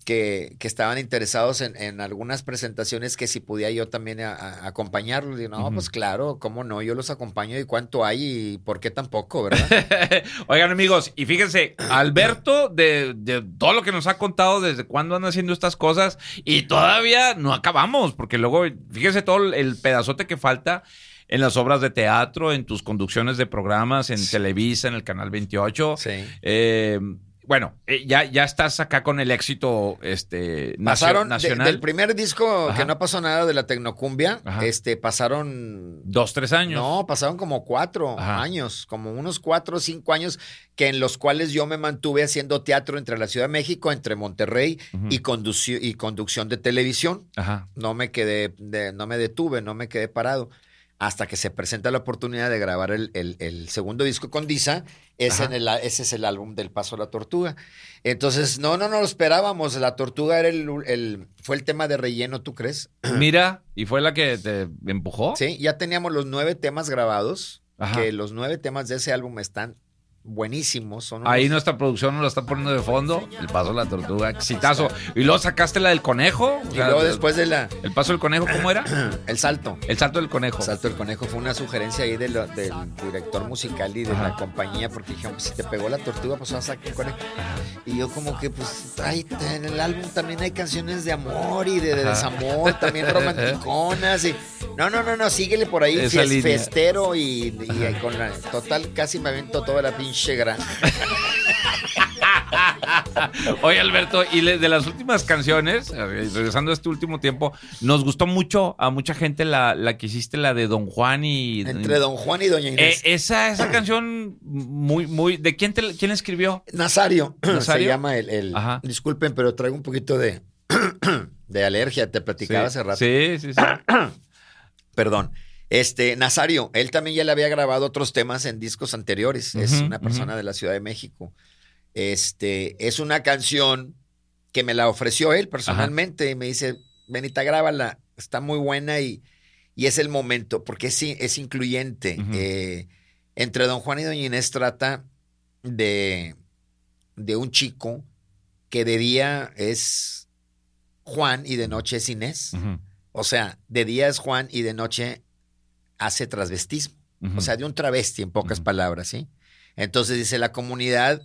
que, que estaban interesados en, en algunas presentaciones que si podía yo también a- a- acompañarlos. Y no, Ujú. pues claro, cómo no, yo los acompaño y cuánto hay y por qué tampoco, ¿verdad? Oigan, amigos, y fíjense, Alberto, de, de todo lo que nos ha contado desde cuándo andan haciendo estas cosas, y todavía no acabamos, porque luego, fíjense todo el pedazote que falta en las obras de teatro, en tus conducciones de programas, en Televisa, en el Canal 28. Sí. Eh, bueno, eh, ya, ya estás acá con el éxito este, Pasaron de- nacional. del primer disco Ajá. que no pasó nada de la Tecnocumbia, Ajá. este pasaron Dos, tres años. No, pasaron como cuatro Ajá. años, como unos cuatro o cinco años que en los cuales yo me mantuve haciendo teatro entre la Ciudad de México, entre Monterrey y, conducción de televisión. Ajá. No me quedé, de- no me detuve, no me quedé parado. Hasta que se presenta la oportunidad de grabar el, el- el segundo disco con Disa, en el- ese es el álbum del Paso a la Tortuga. Entonces, no, no, no lo esperábamos. La Tortuga era el, el- fue el tema de relleno, ¿tú crees? Mira, y fue la que te empujó. Sí, ya teníamos los nueve temas grabados, Ajá. que los nueve temas de ese álbum están buenísimos. Son Ahí nuestra producción nos la está poniendo de fondo. El paso de la tortuga, exitazo. Y luego sacaste la del conejo. o Y luego después de la El paso del conejo, ¿cómo era? el salto. El salto del conejo. El salto del conejo fue una sugerencia ahí de lo- del director musical y de Ajá. la compañía, porque dijeron, pues si te pegó la tortuga, pues vas a sacar el conejo. Y yo como que, pues, ay, en el álbum también hay canciones de amor y de, desamor, también romanticonas. Y, no, no, no, no, síguele por ahí, fies- festero y, y con la, total, casi me avento toda la pinche gran. Oye, Alberto, y de las últimas canciones, regresando a este último tiempo, nos gustó mucho a mucha gente la, la que hiciste, la de Don Juan y. Entre Don Juan y Doña Eh, Inés. esa, esa canción muy, muy. ¿De quién, te, quién escribió? Nazario, ¿Nazario? se llama el, el- Ajá. disculpen, pero traigo un poquito de, de alergia, te platicaba hace rato. Sí, sí, sí. Perdón. Este, Nazario, él también ya le había grabado otros temas en discos anteriores. es una persona de la Ciudad de México. Este, es una canción que me la ofreció él personalmente y me dice, Benita, grábala, está muy buena y, y es el momento, porque es, es incluyente. Eh, entre Don Juan y Doña Inés trata de, de un chico que de día es Juan y de noche es Inés. O sea, de día es Juan y de noche hace transvestismo. ujú. O sea, de un travesti, en pocas palabras, ¿sí? Entonces dice la comunidad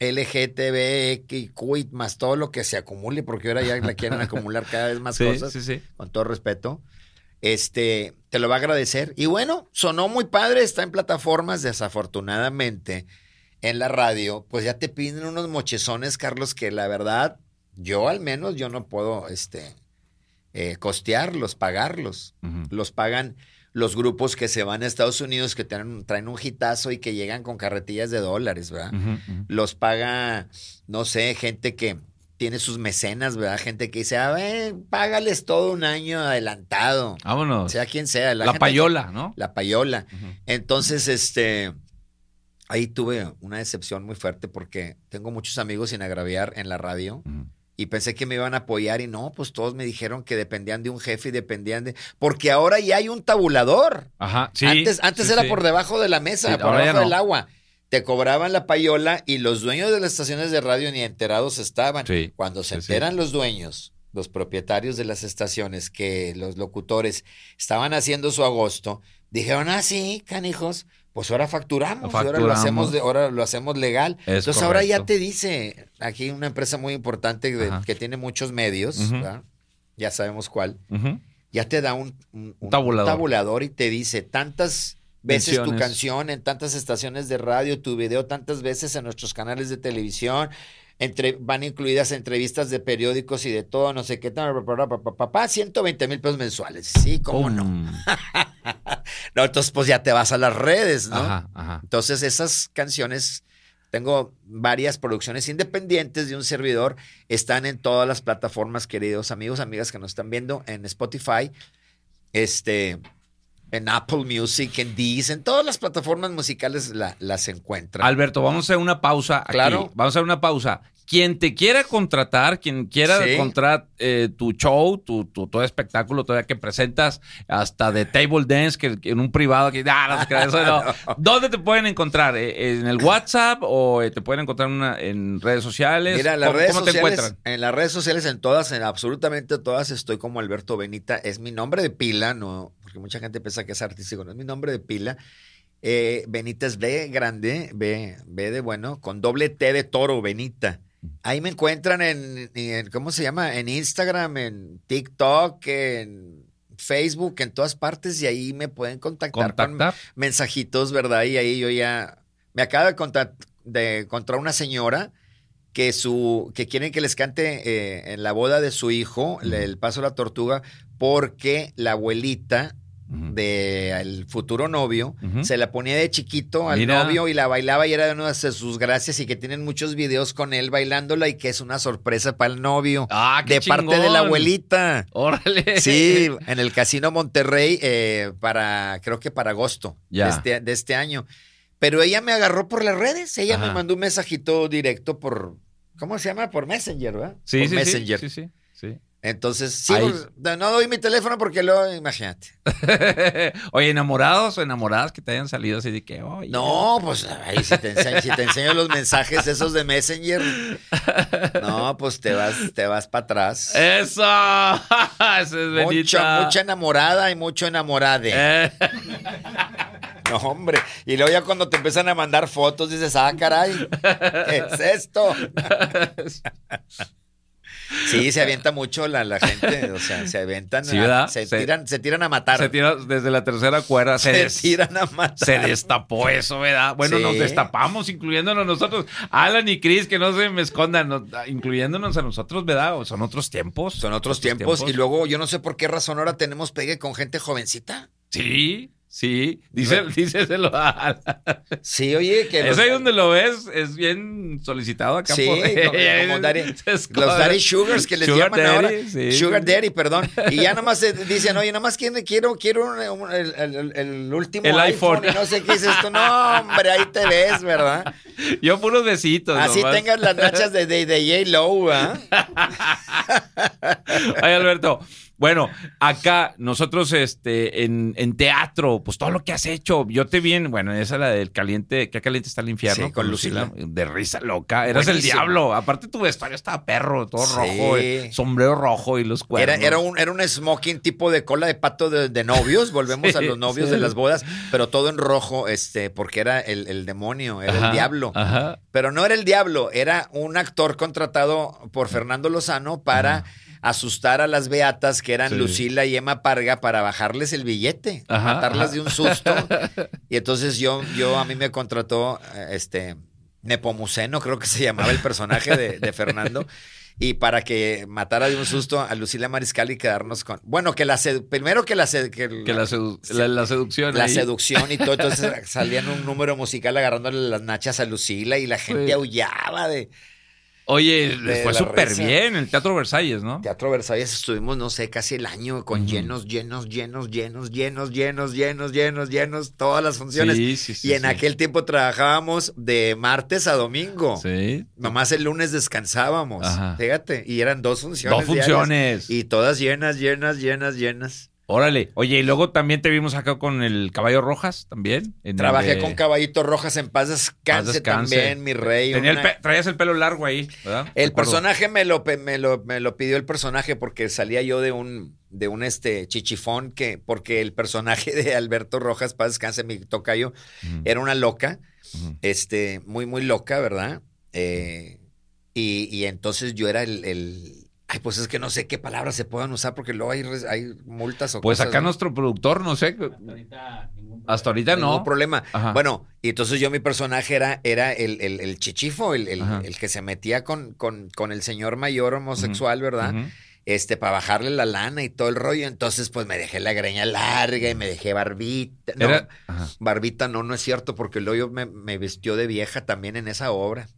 LGTBQ más todo lo que se acumule, porque ahora ya la quieren acumular cada vez más sí, cosas, sí, sí. con todo respeto. Este, te lo va a agradecer. Y bueno, sonó muy padre, está en plataformas, desafortunadamente, en la radio, pues ya te piden unos mochezones, Carlos, que la verdad, yo al menos, yo no puedo, este, eh, costearlos, pagarlos los pagan los grupos que se van a Estados Unidos, que traen, traen un hitazo y que llegan con carretillas de dólares, ¿verdad? Los paga, no sé, gente que tiene sus mecenas, ¿verdad? Gente que dice, a ver, págales todo un año adelantado, Vámonos. sea quien sea. la payola, ¿no? La payola. Entonces, este, ahí tuve una decepción muy fuerte porque tengo muchos amigos sin agraviar en la radio. Y pensé que me iban a apoyar y no, pues todos me dijeron que dependían de un jefe y dependían de... Porque ahora ya hay un tabulador. Ajá, sí. antes antes sí, era sí. por debajo de la mesa, Sí, por debajo no. del agua. te cobraban la payola y los dueños de las estaciones de radio ni enterados estaban. Sí, Cuando se enteran los dueños, los propietarios de las estaciones, que los locutores estaban haciendo su agosto, dijeron, ah, sí, canijos, pues ahora facturamos, ahora lo hacemos, de, ahora lo hacemos legal. Es Entonces ahora ya te dice, aquí una empresa muy importante de- que tiene muchos medios, ya sabemos cuál, ya te da un, un- un Tabulador. tabulador y te dice tantas veces tu canción en tantas estaciones de radio, tu video tantas veces en nuestros canales de televisión, entre, van incluidas entrevistas de periódicos y de todo, no sé qué, papá, 120 mil pesos mensuales. Sí, cómo no. No, entonces pues ya te vas a las redes, ¿no? Ajá, ajá. Entonces esas canciones, tengo varias producciones independientes de un servidor, están en todas las plataformas, queridos amigos, amigas que nos están viendo, en Spotify, este, en Apple Music, en Deezer, en todas las plataformas musicales la- las encuentran. Alberto, vamos a hacer una pausa. aquí. Claro. Vamos a hacer una pausa. Quien te quiera contratar, quien quiera Sí. contratar eh, tu show, tu, tu todo espectáculo, todavía que presentas, hasta de table dance, que, que en un privado, que ah, no eso no. ¿Dónde te pueden encontrar? Eh, ¿En el WhatsApp o eh, te pueden encontrar una- en redes sociales? Mira, las ¿Cómo, redes cómo te sociales, encuentran? en las redes sociales, en todas, en absolutamente todas, estoy como Alberto Benita. Es mi nombre de pila, no, porque mucha gente piensa que es artístico, no es mi nombre de pila. Eh, Benita es B grande, B, B de bueno, con doble T de toro, Benita. Ahí me encuentran en, en- ¿cómo se llama? En Instagram, en TikTok, en Facebook, en todas partes, y ahí me pueden contactar, con mensajitos, ¿verdad? Y ahí yo ya me acaba de de encontrar una señora que su que quieren que les cante eh, en la boda de su hijo, le- el paso de la tortuga, porque la abuelita Ujú. del futuro novio se la ponía de chiquito al Mira. novio y la bailaba y era de una de sus gracias y que tienen muchos videos con él bailándola y que es una sorpresa para el novio Ah, qué de parte de la abuelita. Órale. Sí, en el Casino Monterrey eh, para, creo que para agosto Ya. de, este, de este año. Pero ella me agarró por las redes, ella me mandó un mensajito directo por, ¿cómo se llama? Por Messenger, ¿verdad? Sí, por sí, Messenger. sí, sí, sí. Entonces, sí, pues, no doy mi teléfono porque luego, imagínate. Oye, enamorados o enamoradas que te hayan salido así de que, oye. No, pues ahí si te, enseño, si te enseño los mensajes esos de Messenger, no, pues te vas, te vas para atrás. Eso. Eso es Benita. mucha enamorada y mucho enamorade. Eh, No, hombre. Y luego ya cuando te empiezan a mandar fotos, dices, ah, caray, ¿qué es esto? Sí, se avienta mucho la, la gente, o sea, se avientan, Sí, a- se, Se- tiran, se tiran a matar. se tira desde la tercera cuerda. Se, Se des- tiran a matar. se destapó eso, ¿verdad? Bueno, Sí. nos destapamos, incluyéndonos nosotros. Alan y Chris, que no se me escondan, nos- incluyéndonos a nosotros, ¿verdad? O son otros tiempos. Son otros tiempos, y luego yo no sé por qué razón ahora tenemos pegue con gente jovencita. Sí, sí. Dice, díceselo a. Sí, oye, que ahí donde lo ves, es bien solicitado acá Sí, por como- como daddy- los daddy sugars que les Sugar llaman daddy, ahora. sí. Sugar daddy, perdón. Y ya nomás dicen, oye, nomás quiero, quiero, quiero un- un- el, el- el último El iPhone. iPhone. y no sé qué es esto. No, hombre, ahí te ves, ¿verdad? Yo puros besitos. Así nomás. tengas las nachas de, de, de J-Lo, ¿ah? Ay, Alberto. Bueno, acá nosotros este, en, en teatro, pues todo lo que has hecho, yo te vi en, bueno, esa es la del caliente, ¿qué caliente está el infierno? Sí, con Lucila. De risa loca, eras el diablo. Aparte tu vestuario estaba perro, todo Sí. rojo, eh, sombrero rojo y los cuernos. Era, era, un, era un smoking tipo de cola de pato de, de novios. Volvemos Sí, a los novios de las bodas, pero todo en rojo, este, porque era el, el demonio, era Ajá, el diablo. Ajá. Pero no era el diablo, era un actor contratado por Fernando Lozano para asustar a las beatas que eran Sí. Lucila y Emma Parga para bajarles el billete, Ajá, matarlas ajá. de un susto. y entonces yo, yo a mí me contrató eh, este Nepomuceno, creo que se llamaba el personaje de, de Fernando. Y para que matara de un susto a Lucila Mariscal y quedarnos con. Bueno, que la primero que la, que Que la, sedu- la, la seducción. la ahí. seducción y todo. Entonces salían un número musical agarrándole las nachas a Lucila y la gente Sí. aullaba de Oye, les fue súper bien el Teatro Versalles, ¿no? Teatro Versalles. Estuvimos, no sé, casi el año con llenos, llenos, llenos, llenos, llenos, llenos, llenos, llenos, llenos, todas las funciones. Sí, sí, sí. y en aquel tiempo trabajábamos de martes a domingo. Sí. Nomás el lunes descansábamos. Ajá. Fíjate. Y eran dos funciones. Dos diarias. funciones. Y todas llenas, llenas, llenas, llenas. Órale. Oye, y luego también te vimos acá con el Caballo Rojas, también. en el Trabajé con Caballito Rojas en paz descanse, Paz descanse. también, mi rey. Tenía el una- pe- traías el pelo largo ahí, ¿verdad? El personaje me lo, me, lo, me lo pidió el personaje porque salía yo de un, de un este chichifón que, porque el personaje de Alberto Rojas, paz descanse, mi tocayo, Ujú, era una loca, este, muy, muy loca, ¿verdad? Eh, y, y entonces yo era el, el- ay, pues es que no sé qué palabras se puedan usar porque luego hay, hay multas o Pues cosas, acá ¿no? nuestro productor, no sé. Hasta ahorita Ningún no. problema. Ajá. Bueno, y entonces yo mi personaje era, era el, el- el chichifo, el, el- que se metía con, con, con el señor mayor homosexual, ¿verdad? Este, para bajarle la lana y todo el rollo. Entonces, pues me dejé la greña larga y me dejé barbita. No, Era- barbita no, no es cierto, porque luego me, me vistió de vieja también en esa obra.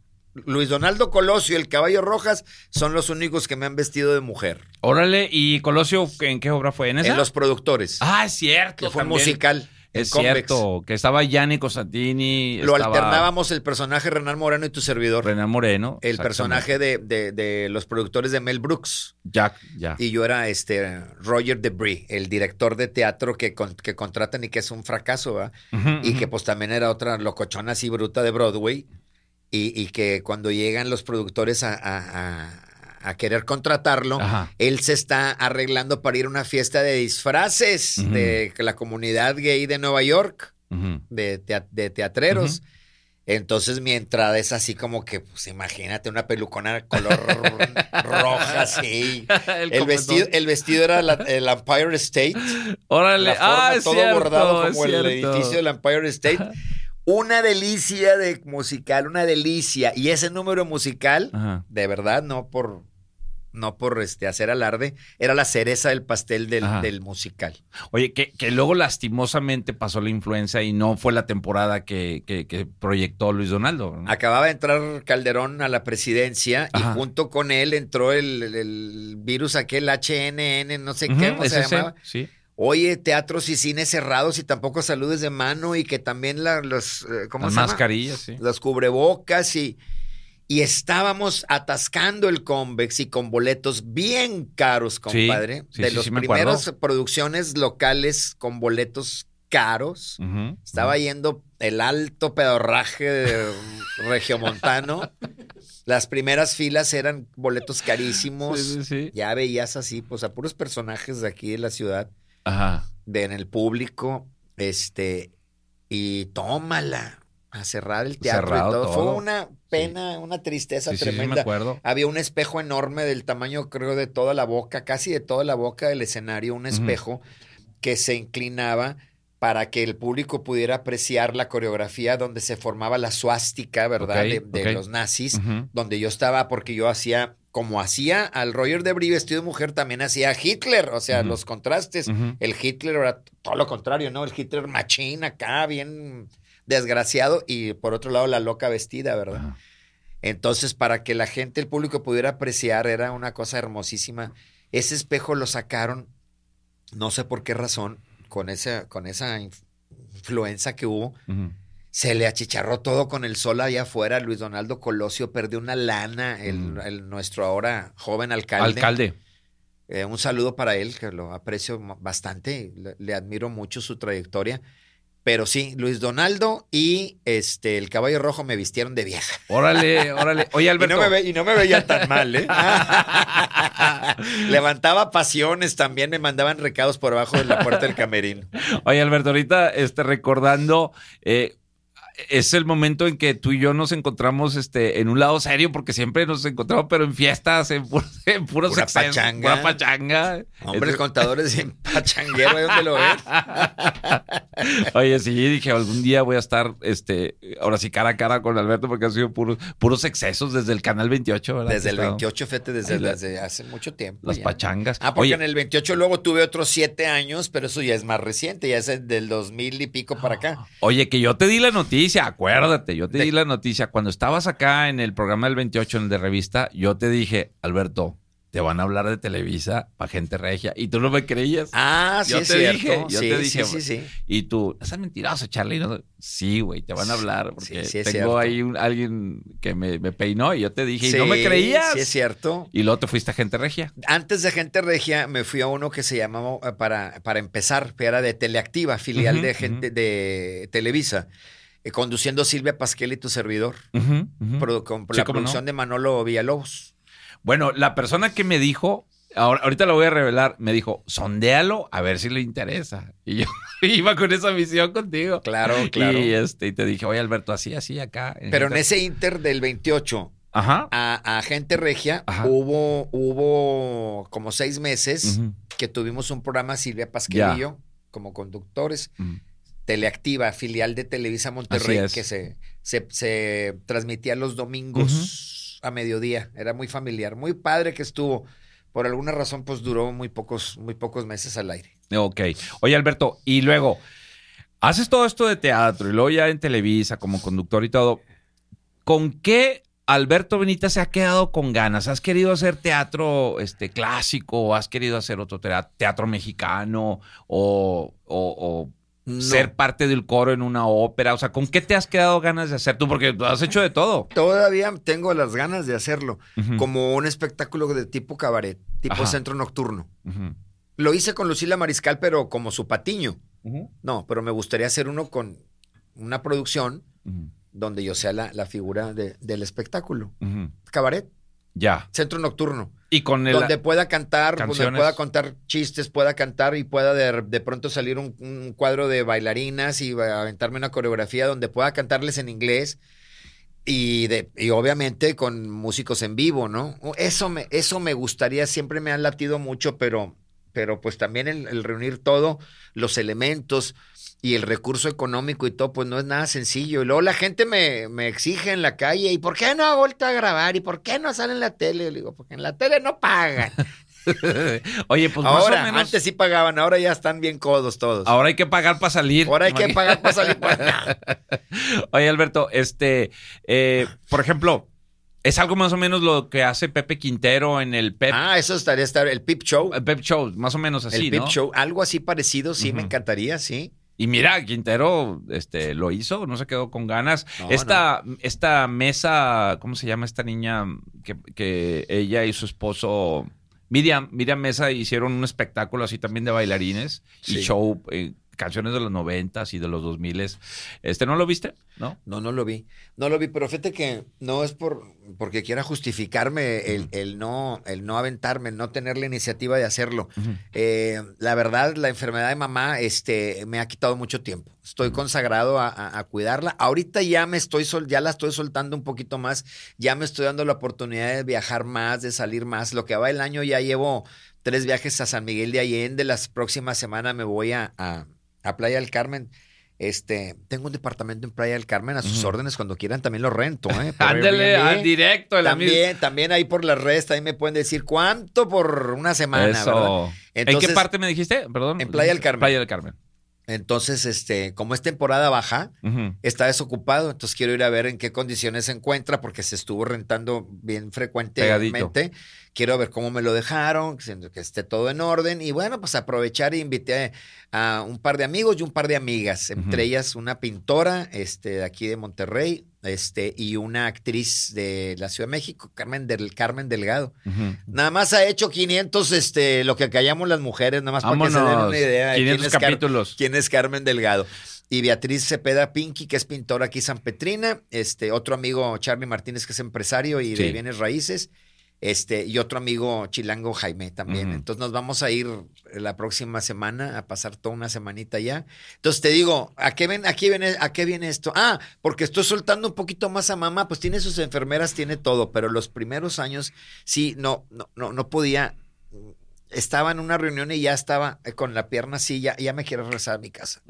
Luis Donaldo Colosio y el Caballo Rojas son los únicos que me han vestido de mujer. Órale, ¿y Colosio en qué obra fue? ¿En esa? En los productores. Ah, es cierto. que fue también. musical. Es Convex. cierto, que estaba Yanni Cosatini. Lo estaba alternábamos el personaje Renan Moreno y tu servidor. René Moreno. el personaje de, de- de los productores de Mel Brooks. Jack, ya. Y yo era este Roger Debris, el director de teatro que, con- que contratan y que es un fracaso, ¿va? Y que pues también era otra locochona así bruta de Broadway. Y, y que cuando llegan los productores a, a- a- a querer contratarlo, Ajá. él se está arreglando para ir a una fiesta de disfraces de la comunidad gay de Nueva York, de, tea- de teatreros. Entonces mi entrada es así como que, pues imagínate, una pelucona color roja así. El vestido, el vestido era la- el Empire State. Órale, La forma, ah, es todo cierto, bordado como el edificio del Empire State. Una delicia de musical, una delicia. Y ese número musical, Ajá. de verdad, no por, no por este, hacer alarde, era la cereza del pastel del, del musical. Oye, que, que luego lastimosamente pasó la influencia y no fue la temporada que, que- que proyectó Luis Donaldo. ¿no? Acababa de entrar Calderón a la presidencia Ajá. y junto con él entró el, el- virus aquel HNN, no sé qué, ¿cómo se llamaba? Sí. Oye, teatros y cines cerrados y tampoco saludes de mano y que también la, los, eh, ¿cómo Las se llama? mascarillas, sí. Las cubrebocas y, y estábamos atascando el Convex y con boletos bien caros, compadre. sí, de sí, las primeras producciones locales con boletos caros. Estaba yendo el alto pedorraje de regiomontano. Las primeras filas eran boletos carísimos. Ya veías así, pues a puros personajes de aquí de la ciudad, Ajá. de en el público, este, y tómala a cerrar el teatro Cerrado y todo. Fue una pena, una tristeza Sí, sí, sí, me tremenda. acuerdo. Había un espejo enorme del tamaño, creo, de toda la boca, casi de toda la boca del escenario, un espejo que se inclinaba para que el público pudiera apreciar la coreografía donde se formaba la suástica, ¿verdad? De los nazis, donde yo estaba, porque yo hacía, como hacía al Roger de Brie vestido de mujer, también hacía a Hitler, o sea, los contrastes. El Hitler era todo lo contrario, ¿no? El Hitler machín acá, bien desgraciado, y por otro lado la loca vestida, ¿verdad? Entonces, para que la gente, el público pudiera apreciar, era una cosa hermosísima. Ese espejo lo sacaron, no sé por qué razón, con esa, con esa inf- influencia que hubo. Se le achicharró todo con el sol allá afuera. Luis Donaldo Colosio perdió una lana, el, Mm. el- nuestro ahora joven alcalde. Alcalde. Eh, un saludo para él, que lo aprecio bastante, le, le admiro mucho su trayectoria. Pero sí, Luis Donaldo y este el caballo rojo me vistieron de vieja. Órale, órale. Oye, Y Alberto. no, me ve- y no me veía tan mal, ¿eh? Levantaba pasiones también, me mandaban recados por abajo de la puerta del camerino. Oye, Alberto, ahorita este, recordando, eh, es el momento en que tú y yo nos encontramos este, en un lado serio, porque siempre nos encontramos, pero en fiestas, en, pu- en puros Pura excesos, pachanga. pura pachanga. Hombres contadores en pachanguero, ¿de dónde lo ves? Oye, sí, dije, algún día voy a estar, este, ahora sí, cara a cara con Alberto, porque han sido puros, puros excesos desde el Canal 28, ¿verdad? Desde el Que estaba- 28, fete, desde, Ay, desde hace mucho tiempo. Las ya. pachangas. Ah, porque Oye, en el 28 luego tuve otros siete años, pero eso ya es más reciente, ya es el del 2000 y pico para acá. Oye, que yo te di la noticia, acuérdate, yo te De- di la noticia. Cuando estabas acá en el programa del 28, en el de revista, yo te dije, Alberto, te van a hablar de Televisa para gente regia. Y tú no me creías. Ah, sí, Yo es te cierto. dije, yo sí, te dije, sí, sí, sí. Y tú, estás mentiroso, Charlie. No, sí, güey, te van a hablar porque sí, es tengo cierto. ahí un- alguien que me, me peinó y yo te dije, y no me creías. Sí, es cierto. Y luego te fuiste a gente regia. Antes de Gente Regia, me fui a uno que se llamaba, eh, para, para empezar, que era de Teleactiva, filial de gente de Televisa, eh, conduciendo Silvia Pasquel y tu servidor, con Sí, la no. producción de Manolo Villalobos. Bueno, la persona que me dijo, ahora, ahorita lo voy a revelar, me dijo, sondéalo a ver si le interesa. Y yo iba con esa misión contigo. Claro, claro. Y, este, y te dije, oye, Alberto, así, así, acá. Pero en ese inter del 28 Ajá. a, a Gente Regia Ajá. hubo, hubo como seis meses que tuvimos un programa Silvia Pasquel y yo como conductores. Teleactiva, filial de Televisa Monterrey, es. que se, se, se transmitía los domingos a mediodía. Era muy familiar, muy padre que estuvo. Por alguna razón, pues duró muy pocos, muy pocos meses al aire. Ok. Oye, Alberto, y luego, haces todo esto de teatro y luego ya en Televisa como conductor y todo. ¿Con qué Alberto Benítez se ha quedado con ganas? ¿Has querido hacer teatro este, clásico o has querido hacer otro tea- teatro mexicano o, o- o No. ser parte del coro en una ópera? O sea, ¿con qué te has quedado ganas de hacer tú? Porque tú has hecho de todo. Todavía tengo las ganas de hacerlo, como un espectáculo de tipo cabaret, tipo Ajá. centro nocturno. Lo hice con Lucila Mariscal, pero como su patiño. No, pero me gustaría hacer uno con una producción donde yo sea la, la figura de- del espectáculo. Cabaret, Ya. centro nocturno. Y con el... donde pueda cantar, donde pueda contar chistes, pueda cantar y pueda de, de pronto salir un, un cuadro de bailarinas y aventarme una coreografía donde pueda cantarles en inglés y, de, y obviamente con músicos en vivo, ¿no? Eso me, eso me gustaría, siempre me ha latido mucho, pero, pero pues también el, el reunir todo, los elementos y el recurso económico y todo, pues no es nada sencillo. Y luego la gente me, me exige en la calle, ¿y por qué no ha vuelto a grabar? ¿Y por qué no sale en la tele? Le digo, porque en la tele no pagan. Oye, pues más ahora, o menos... antes sí pagaban, ahora ya están bien codos todos. Ahora hay que pagar para salir. Ahora hay que pagar para salir. Pues. Oye, Alberto, este, eh, por ejemplo, es algo más o menos lo que hace Pepe Quintero en el Pep, Ah, eso estaría estar el Pip Show. el Pep Show, más o menos así, el Pip ¿no? Show, algo así parecido, sí, me encantaría, sí. Y mira, Quintero, este, lo hizo, no se quedó con ganas. No, esta, esta mesa, ¿cómo se llama esta niña? Que, que ella y su esposo, Miriam, Miriam Mesa hicieron un espectáculo así también de bailarines y show, eh, canciones de los noventas y de los dos miles. Este, ¿no lo viste? ¿No? No, no lo vi. No lo vi, pero fíjate que no es por porque quiera justificarme el, el no, el no aventarme, el no tener la iniciativa de hacerlo. Eh, la verdad, la enfermedad de mamá este, me ha quitado mucho tiempo. Estoy consagrado a, a- a cuidarla. Ahorita ya me estoy sol- ya la estoy soltando un poquito más. Ya me estoy dando la oportunidad de viajar más, de salir más. Lo que va el año ya llevo tres viajes a San Miguel de Allende. Las próximas semanas me voy a, a- a Playa del Carmen. Este, tengo un departamento en Playa del Carmen a sus órdenes cuando quieran también lo rento, ¿eh? Airbnb. al directo, el amigo. También, también ahí por las redes también me pueden decir cuánto por una semana, ¿verdad? Eso. ¿En qué Entonces- parte me dijiste? Perdón. En Playa del Carmen. Playa del Carmen. Entonces, este, como es temporada baja, está desocupado, entonces quiero ir a ver en qué condiciones se encuentra, porque se estuvo rentando bien frecuentemente. Quiero ver cómo me lo dejaron, que esté todo en orden. Y bueno, pues aprovechar e invité a un par de amigos y un par de amigas, entre ellas una pintora este, de aquí de Monterrey, este, y una actriz de la Ciudad de México, Carmen del Carmen Delgado. Nada más ha hecho 500, este, lo que callamos las mujeres, nada más para que se den una idea de quién 500 es, Car- capítulos. quién es Carmen Delgado. Y Beatriz Cepeda Pinky, que es pintora aquí San Petrina, este, otro amigo Charlie Martínez, que es empresario y de bienes raíces, este, y otro amigo chilango Jaime también. Entonces nos vamos a ir la próxima semana a pasar toda una semanita ya. Entonces te digo, ¿a qué, ven, aquí viene, ¿a qué viene esto? Ah, porque estoy soltando un poquito más a mamá, pues tiene sus enfermeras, tiene todo, pero los primeros años sí, no, no, no, no podía. Estaba en una reunión y ya estaba eh, con la pierna así, ya, ya me quiero regresar a mi casa.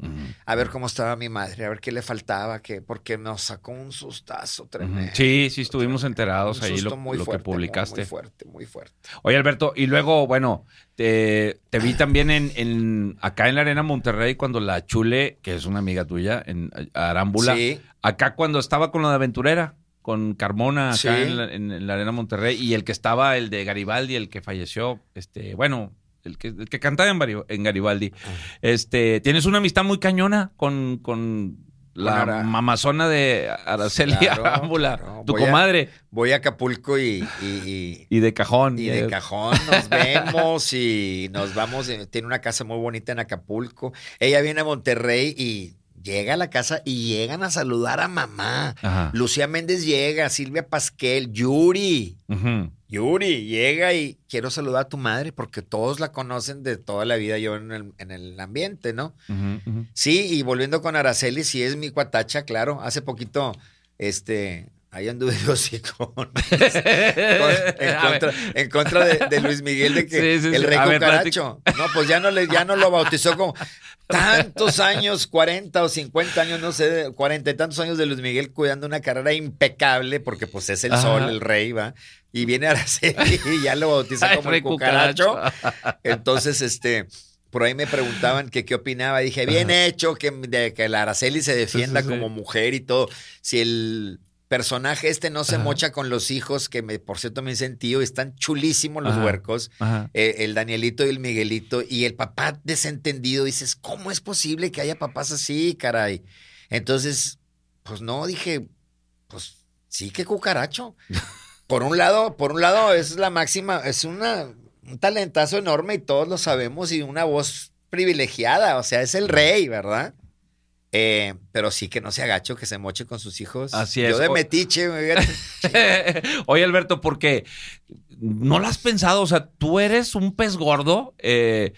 A ver cómo estaba mi madre, a ver qué le faltaba, que, porque nos sacó un sustazo tremendo. Sí, sí, estuvimos enterados Un ahí lo, muy lo fuerte, que muy- publicaste. Muy, fuerte, muy fuerte. Oye, Alberto, y luego, bueno, te, te vi también en, en- acá en la Arena Monterrey cuando la Chule, que es una amiga tuya, en Arámbula, Sí. acá cuando estaba con la de aventurera, con Carmona acá Sí. en, la, en la Arena Monterrey y el que estaba, el de Garibaldi, el que falleció, este, bueno, el que, el que cantaba en, Garibaldi. Ah. Este, tienes una amistad muy cañona con, con la Ara- mamazona de Araceli Claro, Arámbula, claro. tu Voy a- comadre, Voy a Acapulco y, y- y- y de cajón. y de cajón nos vemos y nos vamos. eh, Tiene una casa muy bonita en Acapulco. Ella viene a Monterrey y llega a la casa y llegan a saludar a mamá. Ajá. Lucía Méndez llega, Silvia Pasquel, Yuri. Yuri llega y quiero saludar a tu madre porque todos la conocen de toda la vida yo en el, en el ambiente, ¿no? Sí, y volviendo con Araceli, sí es mi cuatacha, claro. Hace poquito, este, ahí anduve yo sí con, con- en, contra, en contra de, de Luis Miguel de que Sí, sí, el rey ver, cucaracho. No, pues ya no le, ya no lo bautizó como tantos años, 40 o 50 años, no sé, 40 y tantos años de Luis Miguel cuidando una carrera impecable, porque pues es el Ajá. sol, el rey, va. Y viene Araceli y ya lo bautiza como el cucaracho. cucaracho. Entonces, este, por ahí me preguntaban que qué opinaba. Dije, bien hecho, que, de, que la Araceli se defienda Sí, sí, sí. como mujer y todo. Si el personaje este no se Ajá. mocha con los hijos, que me, por cierto me dicen tío, están chulísimos los Ajá. huercos. Ajá. eh, el Danielito y el Miguelito y el papá desentendido, dices, ¿cómo es posible que haya papás así, caray? Entonces, pues no, dije, pues sí que cucaracho. Por un lado, por un lado es la máxima, es una, un talentazo enorme y todos lo sabemos y una voz privilegiada, o sea, es el rey, ¿verdad? Eh, pero sí que no se agacho, que se moche con sus hijos. Así es. Yo de metiche. Oye, Alberto, porque no lo has pensado, o sea, tú eres un pez gordo, eh,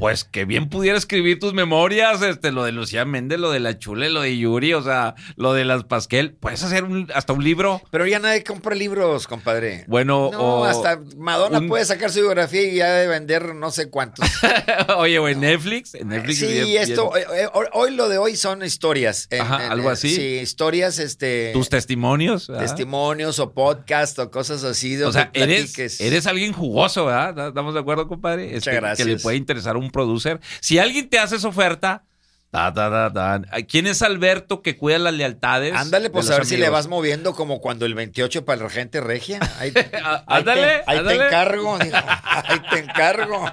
pues que bien pudiera escribir tus memorias, este, lo de Lucía Méndez, lo de la Chule, lo de Yuri, o sea, lo de las Pasquel, puedes hacer un- hasta un libro. Pero ya nadie compra libros, compadre. Bueno, No, o hasta Madonna un- puede sacar su biografía y ya de vender no sé cuántos. oye, o en Netflix, en Netflix. sí, bien- esto, bien- eh, eh, hoy, hoy lo de hoy son historias. En- Ajá, en- algo así. Sí, historias, este, tus testimonios. ¿verdad? testimonios o podcast o cosas así. O donde sea, eres, eres alguien jugoso, ¿verdad? ¿Estamos de acuerdo, compadre? Muchas Este, Que gracias. le puede interesar a un producer. Si alguien te hace esa oferta, ta, ta, ta, ta, ¿quién es Alberto que cuida las lealtades? Ándale, pues a ver si le vas moviendo como cuando el 28 para la gente regia. Ahí, Ah, ahí ándale, te, ahí te ándale. encargo. Ahí te encargo.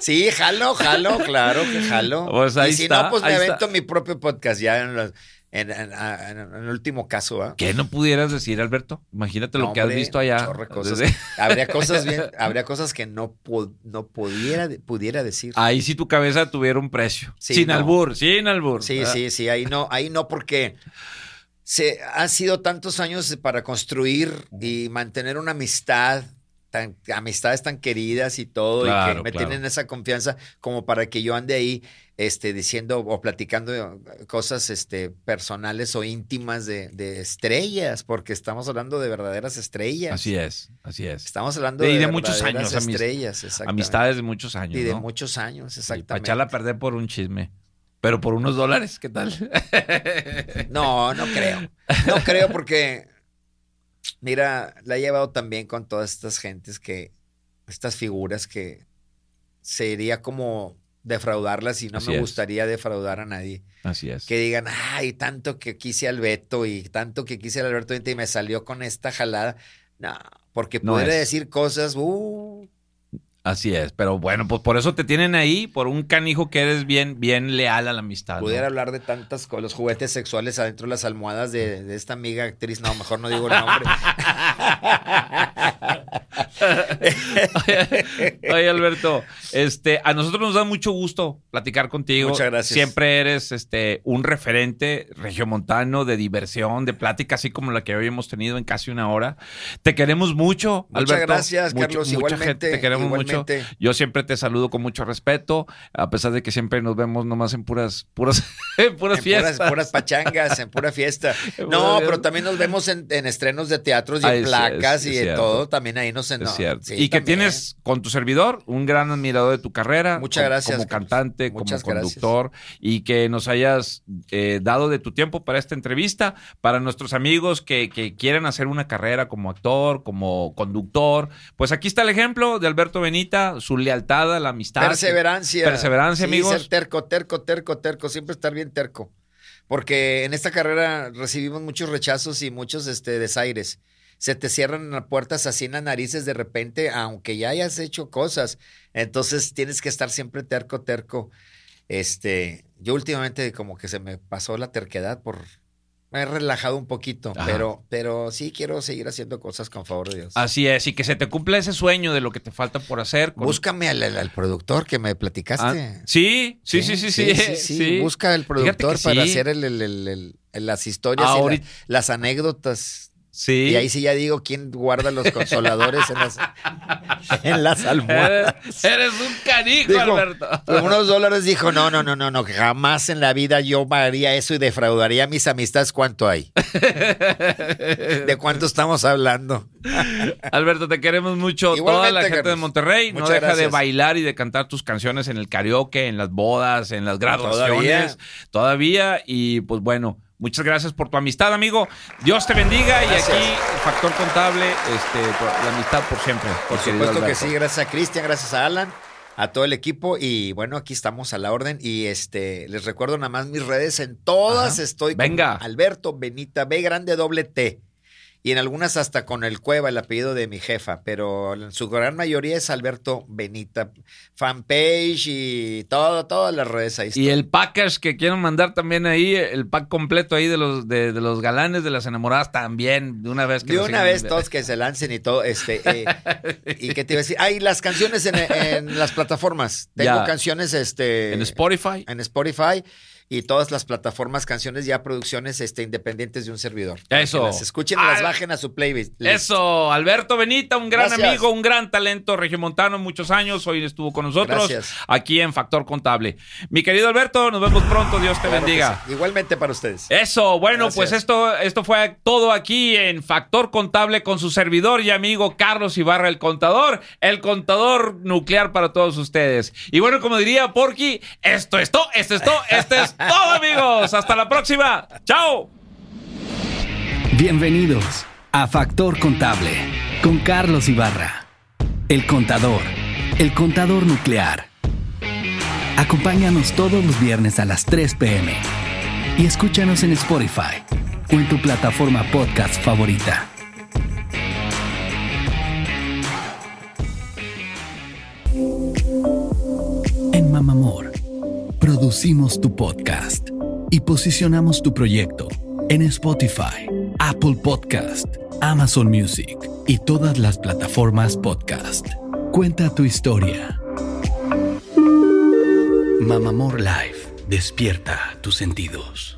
Sí, jalo, jalo, claro que jalo. Pues ahí y si está, no, pues me avento está. mi propio podcast ya en, los- en- en- a- en- en el último caso. ¿ah? ¿Qué no pudieras decir, Alberto? Imagínate lo que has visto allá. cosas. Desde- Habría cosas bien, habría cosas que no, no pudiera, pudiera decir. Ahí sí tu cabeza tuviera un precio. Sí, sin no. albur, sin albur. Sí, ¿verdad? sí, sí, ahí no, ahí no, porque se han sido tantos años para construir y mantener una amistad, tan, amistades tan queridas y todo, y que me claro. tienen esa confianza como para que yo ande ahí este, diciendo o platicando cosas este, personales o íntimas de, de estrellas, porque estamos hablando de verdaderas estrellas. Así es, así es. Estamos hablando Y de, de muchos años, estrellas. Amistades de muchos años. Y de ¿no? muchos años, exactamente. Para echarla a perder por un chisme. Pero por unos dólares, ¿qué tal? No, no creo. No creo porque, mira, la he llevado también con todas estas gentes que, estas figuras que sería como defraudarlas y no Así me es. gustaría defraudar a nadie. Así es. Que digan, ay, tanto que quise al Beto y tanto que quise al Alberto y me salió con esta jalada. No, porque No pudiera es. decir cosas, uh, Así es. Pero bueno, pues por eso te tienen ahí, por un canijo que eres bien, bien leal a la amistad. ¿no? pudiera hablar de tantas cosas, los juguetes sexuales adentro de las almohadas de, de esta amiga actriz. No, mejor no digo el nombre. Oye, oye, Alberto, este, a nosotros nos da mucho gusto platicar contigo. Muchas gracias. Siempre eres este, un referente regiomontano de diversión, de plática, así como la que hoy hemos tenido en casi una hora. Te queremos mucho, Muchas Alberto. gracias, Mucho- Carlos. mucha igualmente, gente te queremos igualmente. mucho. Yo siempre te saludo con mucho respeto, a pesar de que siempre nos vemos nomás en puras, puras, en puras en fiestas. puras, puras pachangas, en pura fiesta. En No, pero también nos vemos en, en estrenos de teatros y en placas es- y es cierto. todo. También ahí nos Es no, cierto. sí, y que también. tienes con tu servidor un gran admirador de tu carrera. Muchas como- gracias, Como cantante, Muchas como gracias. conductor. Y que nos hayas eh, dado de tu tiempo para esta entrevista. Para nuestros amigos que, que quieren hacer una carrera como actor, como conductor. Pues aquí está el ejemplo de Alberto Benita, su lealtad a la amistad. Perseverancia. Perseverancia, Sí, amigos. Ser terco, terco, terco, terco. Siempre estar bien terco. Porque en esta carrera recibimos muchos rechazos y muchos este, desaires. Se te cierran las puertas así en las narices de repente, aunque ya hayas hecho cosas. Entonces tienes que estar siempre terco, terco. Este, yo últimamente como que se me pasó la terquedad por me he relajado un poquito, pero, pero sí quiero seguir haciendo cosas con favor de Dios. Así es, y que se te cumpla ese sueño de lo que te falta por hacer. Búscame al, productor que me platicaste. Ah, sí, sí, sí, sí, sí, sí, Busca el productor para hacer las historias, y las anécdotas Sí. Y ahí sí ya digo quién guarda los consoladores en las, en las almohadas. Eres, un canijo, Alberto. Por unos dólares dijo, no, no, no, no, no, jamás en la vida yo haría eso y defraudaría a mis amistades. ¿Cuánto hay? ¿De cuánto estamos hablando? Alberto, te queremos mucho. Toda la gente de Monterrey no deja de bailar y de cantar tus canciones en el karaoke, en las bodas, en las graduaciones. Todavía. Todavía. Y pues bueno Muchas gracias por tu amistad, amigo. Dios te bendiga y aquí Factor Contable, este, la amistad por siempre. Por supuesto que sí, gracias a Cristian, gracias a Alan, a todo el equipo. Y bueno, aquí estamos a la orden. Y este les recuerdo nada más mis redes. En todas estoy Venga. Alberto Benita B grande doble T y en algunas hasta con el Cueva, el apellido de mi jefa, pero en su gran mayoría es Alberto Benita, fanpage y todo, todas las redes ahí. Y el package que quiero mandar también ahí, el pack completo ahí de los de, los galanes de las enamoradas también, de una vez que De una vez todos que se lancen y todo, este, eh, y qué te iba a decir, hay las canciones en, las plataformas, tengo canciones, este, en Spotify, en Spotify y todas las plataformas, canciones ya producciones este, independientes de un servidor. Eso. las escuchen y las bajen a su playlist. Eso. Alberto Benita, un gran amigo, un gran talento regiomontano, muchos años. Hoy estuvo con nosotros aquí en Factor Contable. Mi querido Alberto, nos vemos pronto. Dios te bendiga. Igualmente para ustedes. Eso. Bueno, pues esto, esto fue todo aquí en Factor Contable con su servidor y amigo Carlos Ibarra, el contador, el contador nuclear para todos ustedes. Y bueno, como diría Porky, esto es todo, esto es todo, esto todo, amigos. Hasta la próxima. Chao. Bienvenidos a Factor Contable con Carlos Ibarra, el contador, el contador nuclear. Acompáñanos todos los viernes a las 3 pm y escúchanos en Spotify o en tu plataforma podcast favorita. En Mamamor Producimos tu podcast y posicionamos tu proyecto en Spotify, Apple Podcast, Amazon Music y todas las plataformas podcast. Cuenta tu historia. Mamamor Life. Despierta tus sentidos.